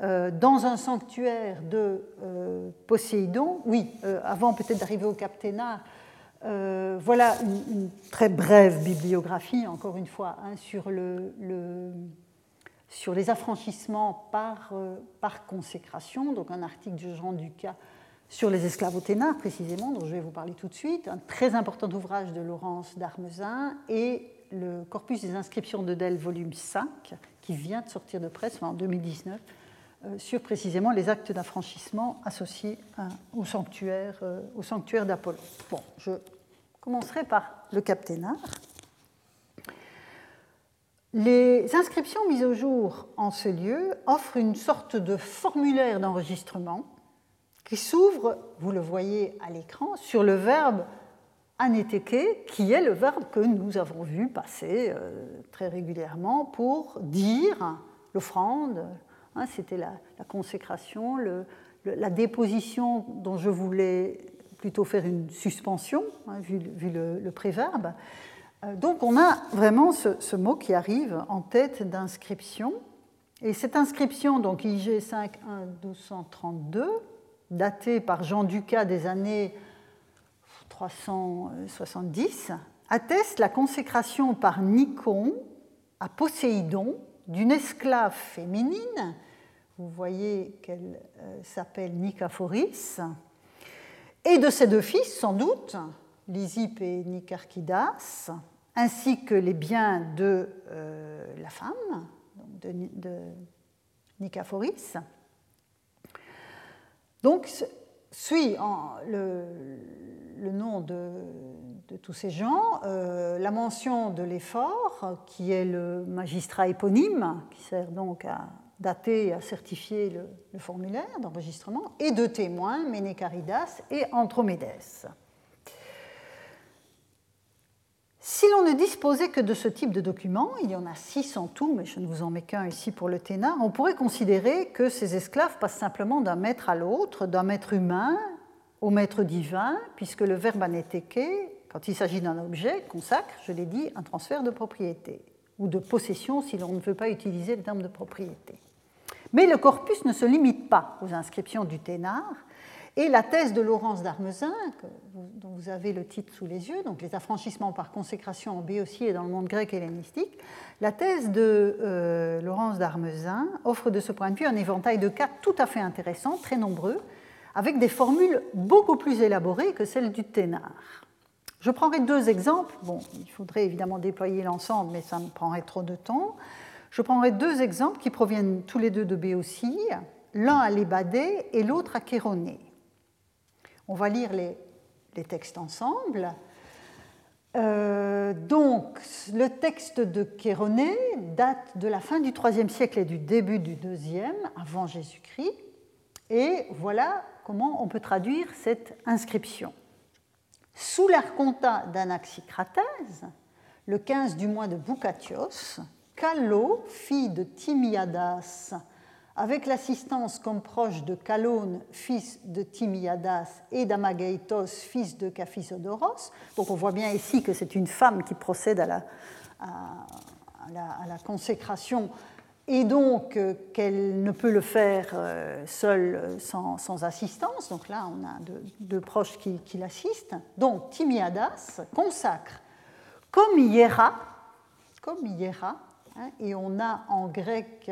euh, dans un sanctuaire de euh, Poséidon. Oui, euh, avant peut-être d'arriver au cap Ténard, voilà une, très brève bibliographie, encore une fois, hein, sur, le, sur, les affranchissements par, par consécration, donc un article de Jean Ducas sur les esclaves au Ténard, précisément, dont je vais vous parler tout de suite, un très important ouvrage de Laurence d'Armezin et le corpus des inscriptions de Dell, volume 5, qui vient de sortir de presse en 2019, euh, sur précisément les actes d'affranchissement associés au sanctuaire, euh, au sanctuaire d'Apollon. Bon, je commencerai par le Cap Ténard. Les inscriptions mises au jour en ce lieu offrent une sorte de formulaire d'enregistrement qui s'ouvre, vous le voyez à l'écran, sur le verbe anéteke, qui est le verbe que nous avons vu passer euh, très régulièrement pour dire l'offrande, hein, c'était la, consécration, la déposition dont je voulais plutôt faire une suspension, hein, vu, le, préverbe. Euh, donc on a vraiment ce, mot qui arrive en tête d'inscription. Et cette inscription, donc IG 5 1 1232, daté par Jean Ducas des années 370, atteste la consécration par Nikon à Poséidon d'une esclave féminine, vous voyez qu'elle euh, s'appelle Nicaphoris, et de ses deux fils, sans doute, Lysippe et Nicarchidas, ainsi que les biens de euh, la femme, de, de Nicaphoris. Donc, suit le, nom de, tous ces gens euh, la mention de l'effort, qui est le magistrat éponyme, qui sert donc à dater et à certifier le, formulaire d'enregistrement, et de témoins, Ménécaridas et Antromédès. Si l'on ne disposait que de ce type de document, il y en a six en tout, mais je ne vous en mets qu'un ici pour le ténard, on pourrait considérer que ces esclaves passent simplement d'un maître à l'autre, d'un maître humain au maître divin, puisque le verbe anéteke, quand il s'agit d'un objet, consacre, je l'ai dit, un transfert de propriété, ou de possession si l'on ne veut pas utiliser le terme de propriété. Mais le corpus ne se limite pas aux inscriptions du ténard, et la thèse de Laurence d'Armezin, dont vous avez le titre sous les yeux, donc les affranchissements par consécration en Béotie et dans le monde grec hellénistique, la thèse de euh, Laurence d'Armezin offre de ce point de vue un éventail de cas tout à fait intéressants, très nombreux, avec des formules beaucoup plus élaborées que celles du Thénard. Je prendrai deux exemples. Bon, il faudrait évidemment déployer l'ensemble, mais ça me prendrait trop de temps. Je prendrai deux exemples qui proviennent tous les deux de Béotie, l'un à Lébadé et l'autre à Chéronée. On va lire les, textes ensemble. Euh, donc, le texte de Chéronée date de la fin du IIIe siècle et du début du IIe, avant Jésus-Christ. Et voilà comment on peut traduire cette inscription. Sous l'arconta d'Anaxicratès, le 15 du mois de Boukatios, Callo, fille de Timiadas, avec l'assistance comme proche de Calone, fils de Timiadas, et d'Amagaitos, fils de Caphisodoros. Donc on voit bien ici que c'est une femme qui procède à la, consécration et donc euh, qu'elle ne peut le faire euh, seule sans, assistance. Donc là, on a deux, proches qui, l'assistent. Donc Timiadas consacre comme Hiera, comme hein, et on a en grec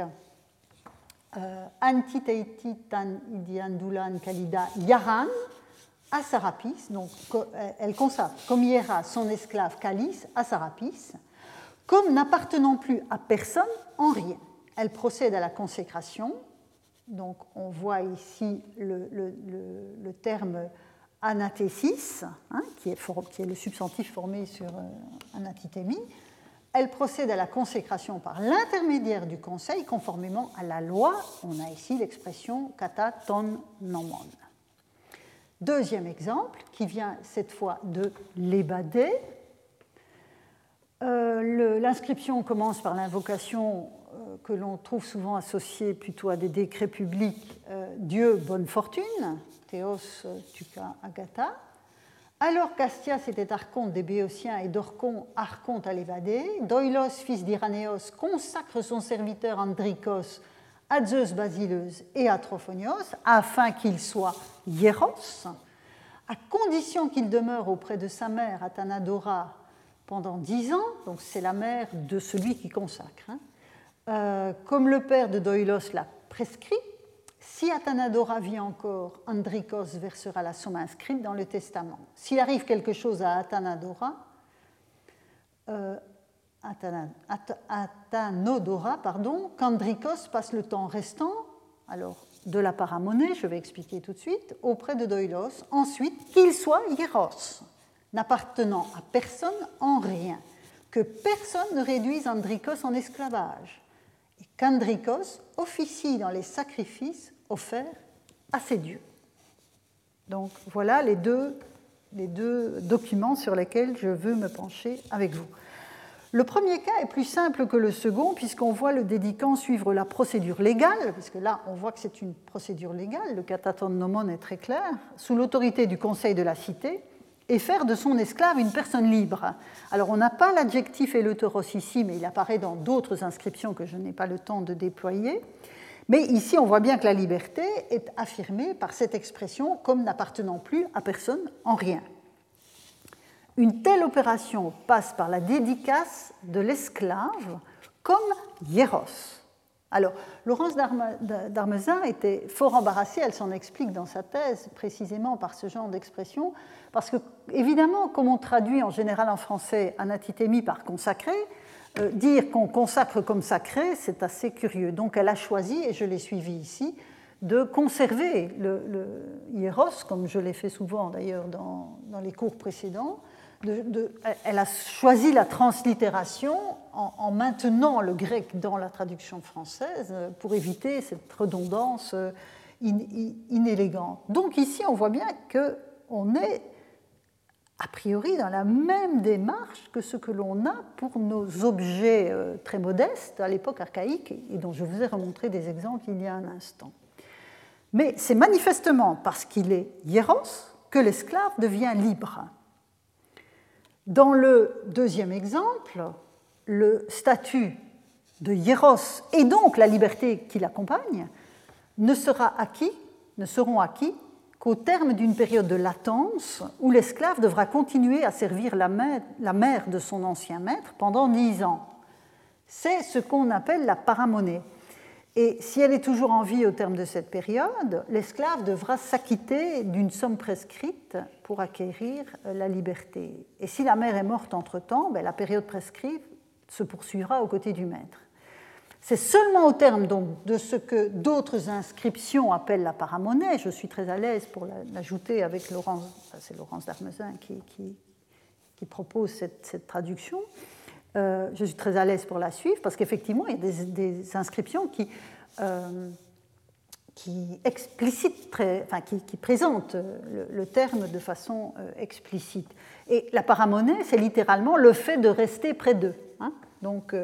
euh, Antiteititan idiandulan kalida yaran à Sarapis, donc elle consacre comme hiera son esclave Calice à Sarapis, comme n'appartenant plus à personne en rien. Elle procède à la consécration Donc on voit ici le, terme anathésis, hein, qui, est le substantif formé sur euh. Elle procède à la consécration par l'intermédiaire du Conseil, conformément à la loi. On a ici l'expression kata ton nomon. Deuxième exemple, qui vient cette fois de l'Ébadé. Euh, l'inscription commence par l'invocation euh, que l'on trouve souvent associée plutôt à des décrets publics euh, Dieu, bonne fortune, Théos, Tuca, Agatha. Alors qu'Astias était archonte des Béotiens et Dorcon archonte à l'Évadé, Doilos, fils d'Iranéos, consacre son serviteur Andrikos à Zeus Basileus et à Trophonios, afin qu'il soit hieros, à condition qu'il demeure auprès de sa mère Athanadora pendant dix ans, donc c'est la mère de celui qui consacre. Hein. Euh, comme le père de Doilos l'a prescrit, si Athanadora vit encore, Andrikos versera la somme inscrite dans le testament. S'il arrive quelque chose à Athanadora, euh, Athanodora, pardon, qu'Andrikos passe le temps restant, alors de la paramonée, je vais expliquer tout de suite, auprès de Doilos, ensuite qu'il soit hieros, n'appartenant à personne en rien, que personne ne réduise Andrikos en esclavage, et qu'Andrikos officie dans les sacrifices offerts à ses dieux. Donc voilà les deux, les deux documents sur lesquels je veux me pencher avec vous. Le premier cas est plus simple que le second, puisqu'on voit le dédicant suivre la procédure légale, puisque là, on voit que c'est une procédure légale, le cataton nomon est très clair, sous l'autorité du conseil de la cité, et faire de son esclave une personne libre. Alors, on n'a pas l'adjectif éleuteros ici, mais il apparaît dans d'autres inscriptions que je n'ai pas le temps de déployer. Mais ici, on voit bien que la liberté est affirmée par cette expression comme n'appartenant plus à personne en rien. Une telle opération passe par la dédicace de l'esclave comme hieros. Alors, Laurence d'Armezin était fort embarrassée, elle s'en explique dans sa thèse précisément par ce genre d'expression, parce que, évidemment, comme on traduit en général en français anatithémie par consacré, dire qu'on consacre comme sacré, c'est assez curieux. Donc elle a choisi, et je l'ai suivi ici, de conserver le, le hieros, comme je l'ai fait souvent d'ailleurs dans, les cours précédents, elle a choisi la translittération en, maintenant le grec dans la traduction française pour éviter cette redondance euh, inélégante. Donc ici, on voit bien qu'on est a priori dans la même démarche que ce que l'on a pour nos objets euh, très modestes à l'époque archaïque et dont je vous ai remontré des exemples il y a un instant. Mais c'est manifestement parce qu'il est hieros que l'esclave devient libre. Dans le deuxième exemple, le statut de hieros et donc la liberté qui l'accompagne ne sera acquis, ne seront acquis qu'au terme d'une période de latence où l'esclave devra continuer à servir la mère, de son ancien maître pendant dix ans. C'est ce qu'on appelle la paramonée. Et si elle est toujours en vie au terme de cette période, l'esclave devra s'acquitter d'une somme prescrite pour acquérir la liberté. Et si la mère est morte entre-temps, ben, la période prescrite se poursuivra aux côtés du maître. C'est seulement au terme donc, de ce que d'autres inscriptions appellent la paramonnaie, je suis très à l'aise pour l'ajouter avec Laurence, c'est Laurence d'Armezin qui, propose cette traduction, euh, je suis très à l'aise pour la suivre parce qu'effectivement, il y a des, inscriptions qui, euh, qui, enfin, qui, présentent le, terme de façon euh, explicite. Et la paramonnaie, c'est littéralement le fait de rester près d'eux. Hein. donc,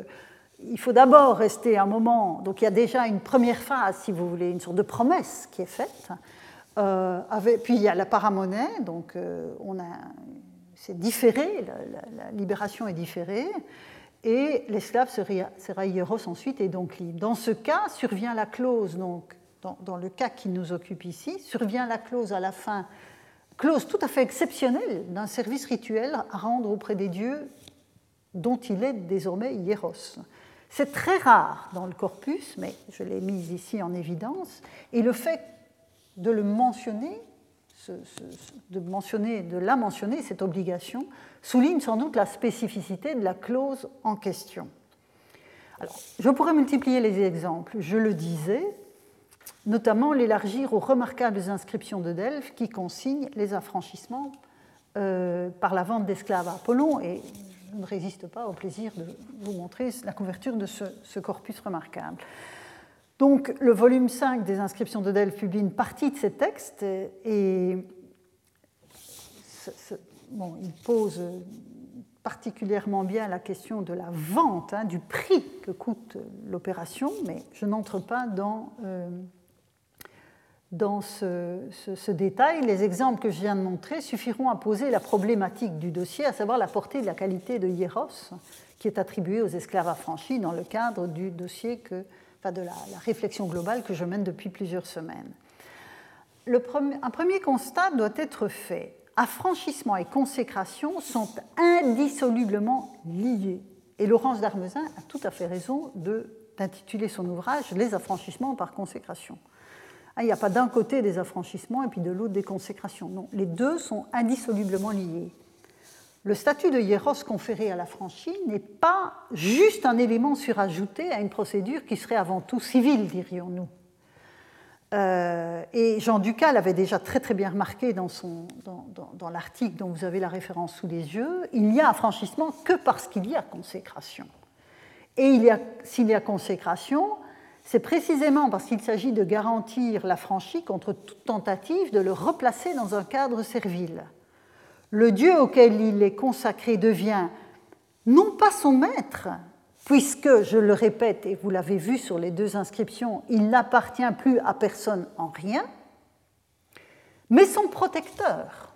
il faut d'abord rester un moment. Donc, il y a déjà une première phase, si vous voulez, une sorte de promesse qui est faite. Avec, puis il y a la paramonnaie, donc on a c'est différé, la, libération est différée, et l'esclave sera, hieros ensuite et donc libre. Dans ce cas, survient la clause, donc, dans, le cas qui nous occupe ici, survient la clause à la fin, clause tout à fait exceptionnelle d'un service rituel à rendre auprès des dieux dont il est désormais hieros. C'est très rare dans le corpus, mais je l'ai mis ici en évidence, et le fait de le mentionner de, la mentionner, cette obligation, souligne sans doute la spécificité de la clause en question. Je pourrais multiplier les exemples. Je le disais, notamment l'élargir aux remarquables inscriptions de Delphes qui consignent les affranchissements euh, par la vente d'esclaves à Apollon. Et je ne résiste pas au plaisir de vous montrer la couverture de ce, corpus remarquable. Donc, le volume 5 des inscriptions de Delphes publie une partie de ces textes et bon, il pose particulièrement bien la question de la vente, hein, du prix que coûte l'opération, mais je n'entre pas dans, euh, dans ce, détail. Les exemples que je viens de montrer suffiront à poser la problématique du dossier, à savoir la portée de la qualité de hieros qui est attribuée aux esclaves affranchis dans le cadre du dossier que, enfin de la, réflexion globale que je mène depuis plusieurs semaines. Un premier constat doit être fait affranchissement et consécration sont indissolublement liés. Et Laurence d'Armezin a tout à fait raison d'intituler son ouvrage Les affranchissements par consécration. Ah, il n'y a pas d'un côté des affranchissements et puis de l'autre des consécrations. Non, les deux sont indissolublement liés. Le statut de hieros conféré à l'affranchi n'est pas juste un élément surajouté à une procédure qui serait avant tout civile, dirions-nous. Euh, et Jean Ducal avait déjà très très bien remarqué dans, dans, l'article dont vous avez la référence sous les yeux, il n'y a affranchissement que parce qu'il y a consécration. Et s'il y a consécration, c'est précisément parce qu'il s'agit de garantir l'affranchi contre toute tentative de le replacer dans un cadre servile. Le Dieu auquel il est consacré devient non pas son maître, puisque, je le répète, et vous l'avez vu sur les deux inscriptions, il n'appartient plus à personne en rien, mais son protecteur.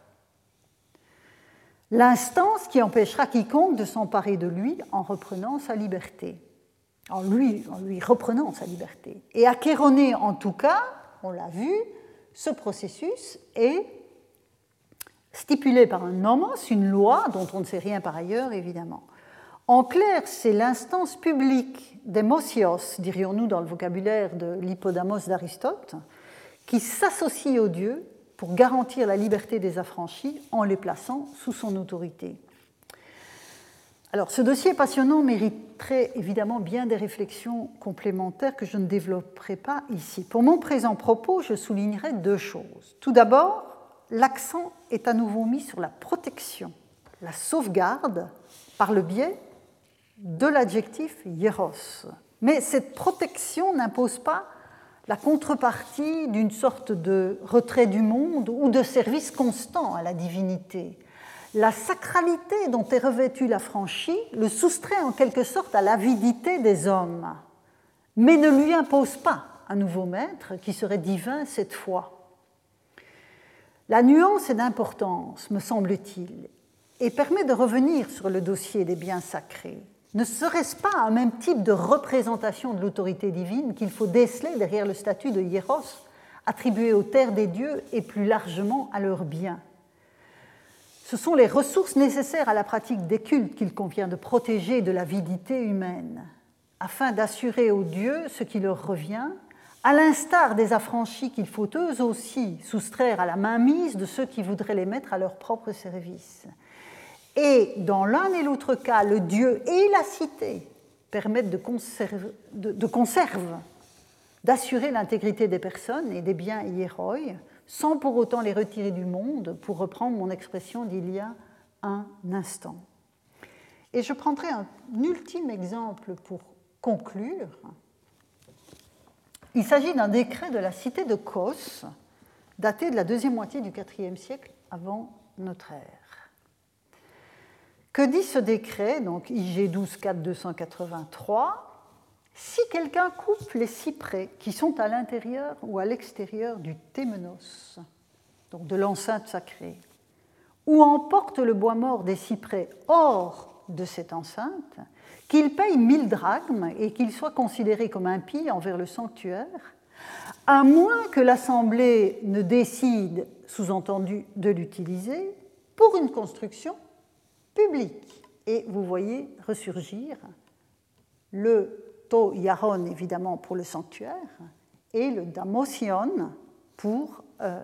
L'instance qui empêchera quiconque de s'emparer de lui en reprenant sa liberté. En lui, en lui reprenant sa liberté. Et à Chéronée, en tout cas, on l'a vu, ce processus est stipulé par un nomos, une loi dont on ne sait rien par ailleurs, évidemment. En clair, c'est l'instance publique des mosios, dirions-nous dans le vocabulaire de l'hippodamos d'Aristote, qui s'associe aux dieux pour garantir la liberté des affranchis en les plaçant sous son autorité. Alors, ce dossier passionnant mériterait évidemment bien des réflexions complémentaires que je ne développerai pas ici. Pour mon présent propos, je soulignerai deux choses. Tout d'abord, l'accent est à nouveau mis sur la protection, la sauvegarde, par le biais de l'adjectif hieros. Mais cette protection n'impose pas la contrepartie d'une sorte de retrait du monde ou de service constant à la divinité. La sacralité dont est revêtue la franchie le soustrait en quelque sorte à l'avidité des hommes, mais ne lui impose pas un nouveau maître qui serait divin cette fois. La nuance est d'importance, me semble-t-il, et permet de revenir sur le dossier des biens sacrés. Ne serait-ce pas un même type de représentation de l'autorité divine qu'il faut déceler derrière le statut de hieros attribué aux terres des dieux et plus largement à leurs biens? Ce sont les ressources nécessaires à la pratique des cultes qu'il convient de protéger de l'avidité humaine, afin d'assurer aux dieux ce qui leur revient, à l'instar des affranchis qu'il faut eux aussi soustraire à la mainmise de ceux qui voudraient les mettre à leur propre service. Et dans l'un et l'autre cas, le Dieu et la cité permettent de, conserve, d'assurer l'intégrité des personnes et des biens hiéroi, sans pour autant les retirer du monde, pour reprendre mon expression d'il y a un instant. Et je prendrai un ultime exemple pour conclure. Il s'agit d'un décret de la cité de Kos, daté de la deuxième moitié du IVe siècle avant notre ère. Que dit ce décret, donc IG 12 283 Si quelqu'un coupe les cyprès qui sont à l'intérieur ou à l'extérieur du témenos, donc de l'enceinte sacrée, ou emporte le bois mort des cyprès hors de cette enceinte, qu'il paye 1000 drachmes et qu'il soit considéré comme impie envers le sanctuaire, à moins que l'Assemblée ne décide, sous-entendu, de l'utiliser pour une construction public. Et vous voyez ressurgir le To Yaron, évidemment, pour le sanctuaire, et le Damosion pour euh,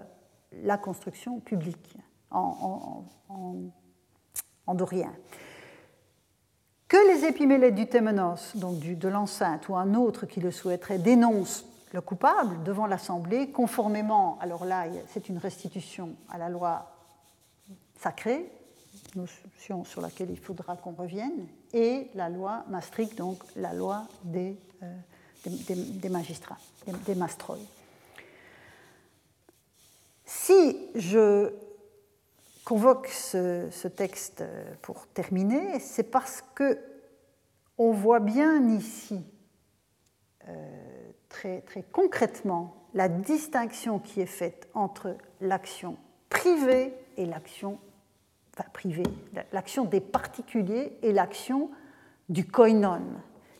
la construction publique en, en, dorien. Que les épimélètes du Témenos, donc de l'enceinte, ou un autre qui le souhaiterait, dénoncent le coupable devant l'Assemblée, conformément, alors là, c'est une restitution à la loi sacrée, notion sur laquelle il faudra qu'on revienne, et la loi Maastricht, donc la loi des, euh, des, magistrats, des, des Si je convoque ce, texte pour terminer, c'est parce que on voit bien ici euh, très, très concrètement la distinction qui est faite entre l'action privée et l'action enfin, privée, l'action des particuliers et l'action du koinon,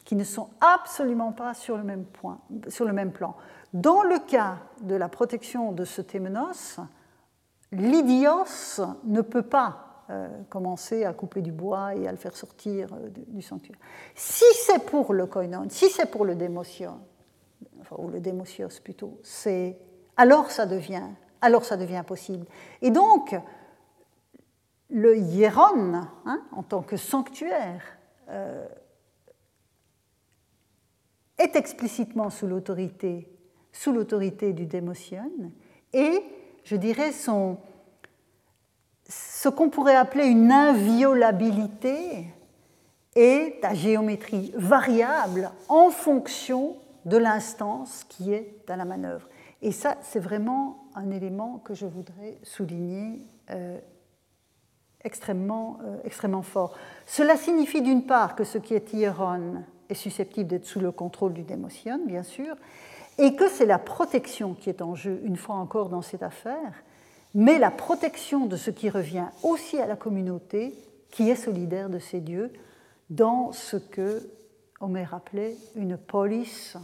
qui ne sont absolument pas sur le même, point, sur le même plan. Dans le cas de la protection de ce témenos, l'idios ne peut pas euh, commencer à couper du bois et à le faire sortir euh, du, sanctuaire. Si c'est pour le koinon, si c'est pour le démotion, enfin, ou le démocios plutôt, c'est alors ça devient alors ça devient possible. Et donc le hieron, hein, en tant que sanctuaire, euh, est explicitement sous l'autorité sous l'autorité du démotion et je dirais, son, ce qu'on pourrait appeler une inviolabilité est à géométrie variable en fonction de l'instance qui est à la manœuvre. Et ça, c'est vraiment un élément que je voudrais souligner euh, extrêmement, euh, extrêmement fort. Cela signifie d'une part que ce qui est hieron est susceptible d'être sous le contrôle du démotion, bien sûr, et que c'est la protection qui est en jeu, une fois encore, dans cette affaire, mais la protection de ce qui revient aussi à la communauté qui est solidaire de ces dieux dans ce que Homer appelait une police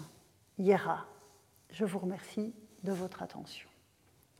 hiera. Je vous remercie de votre attention.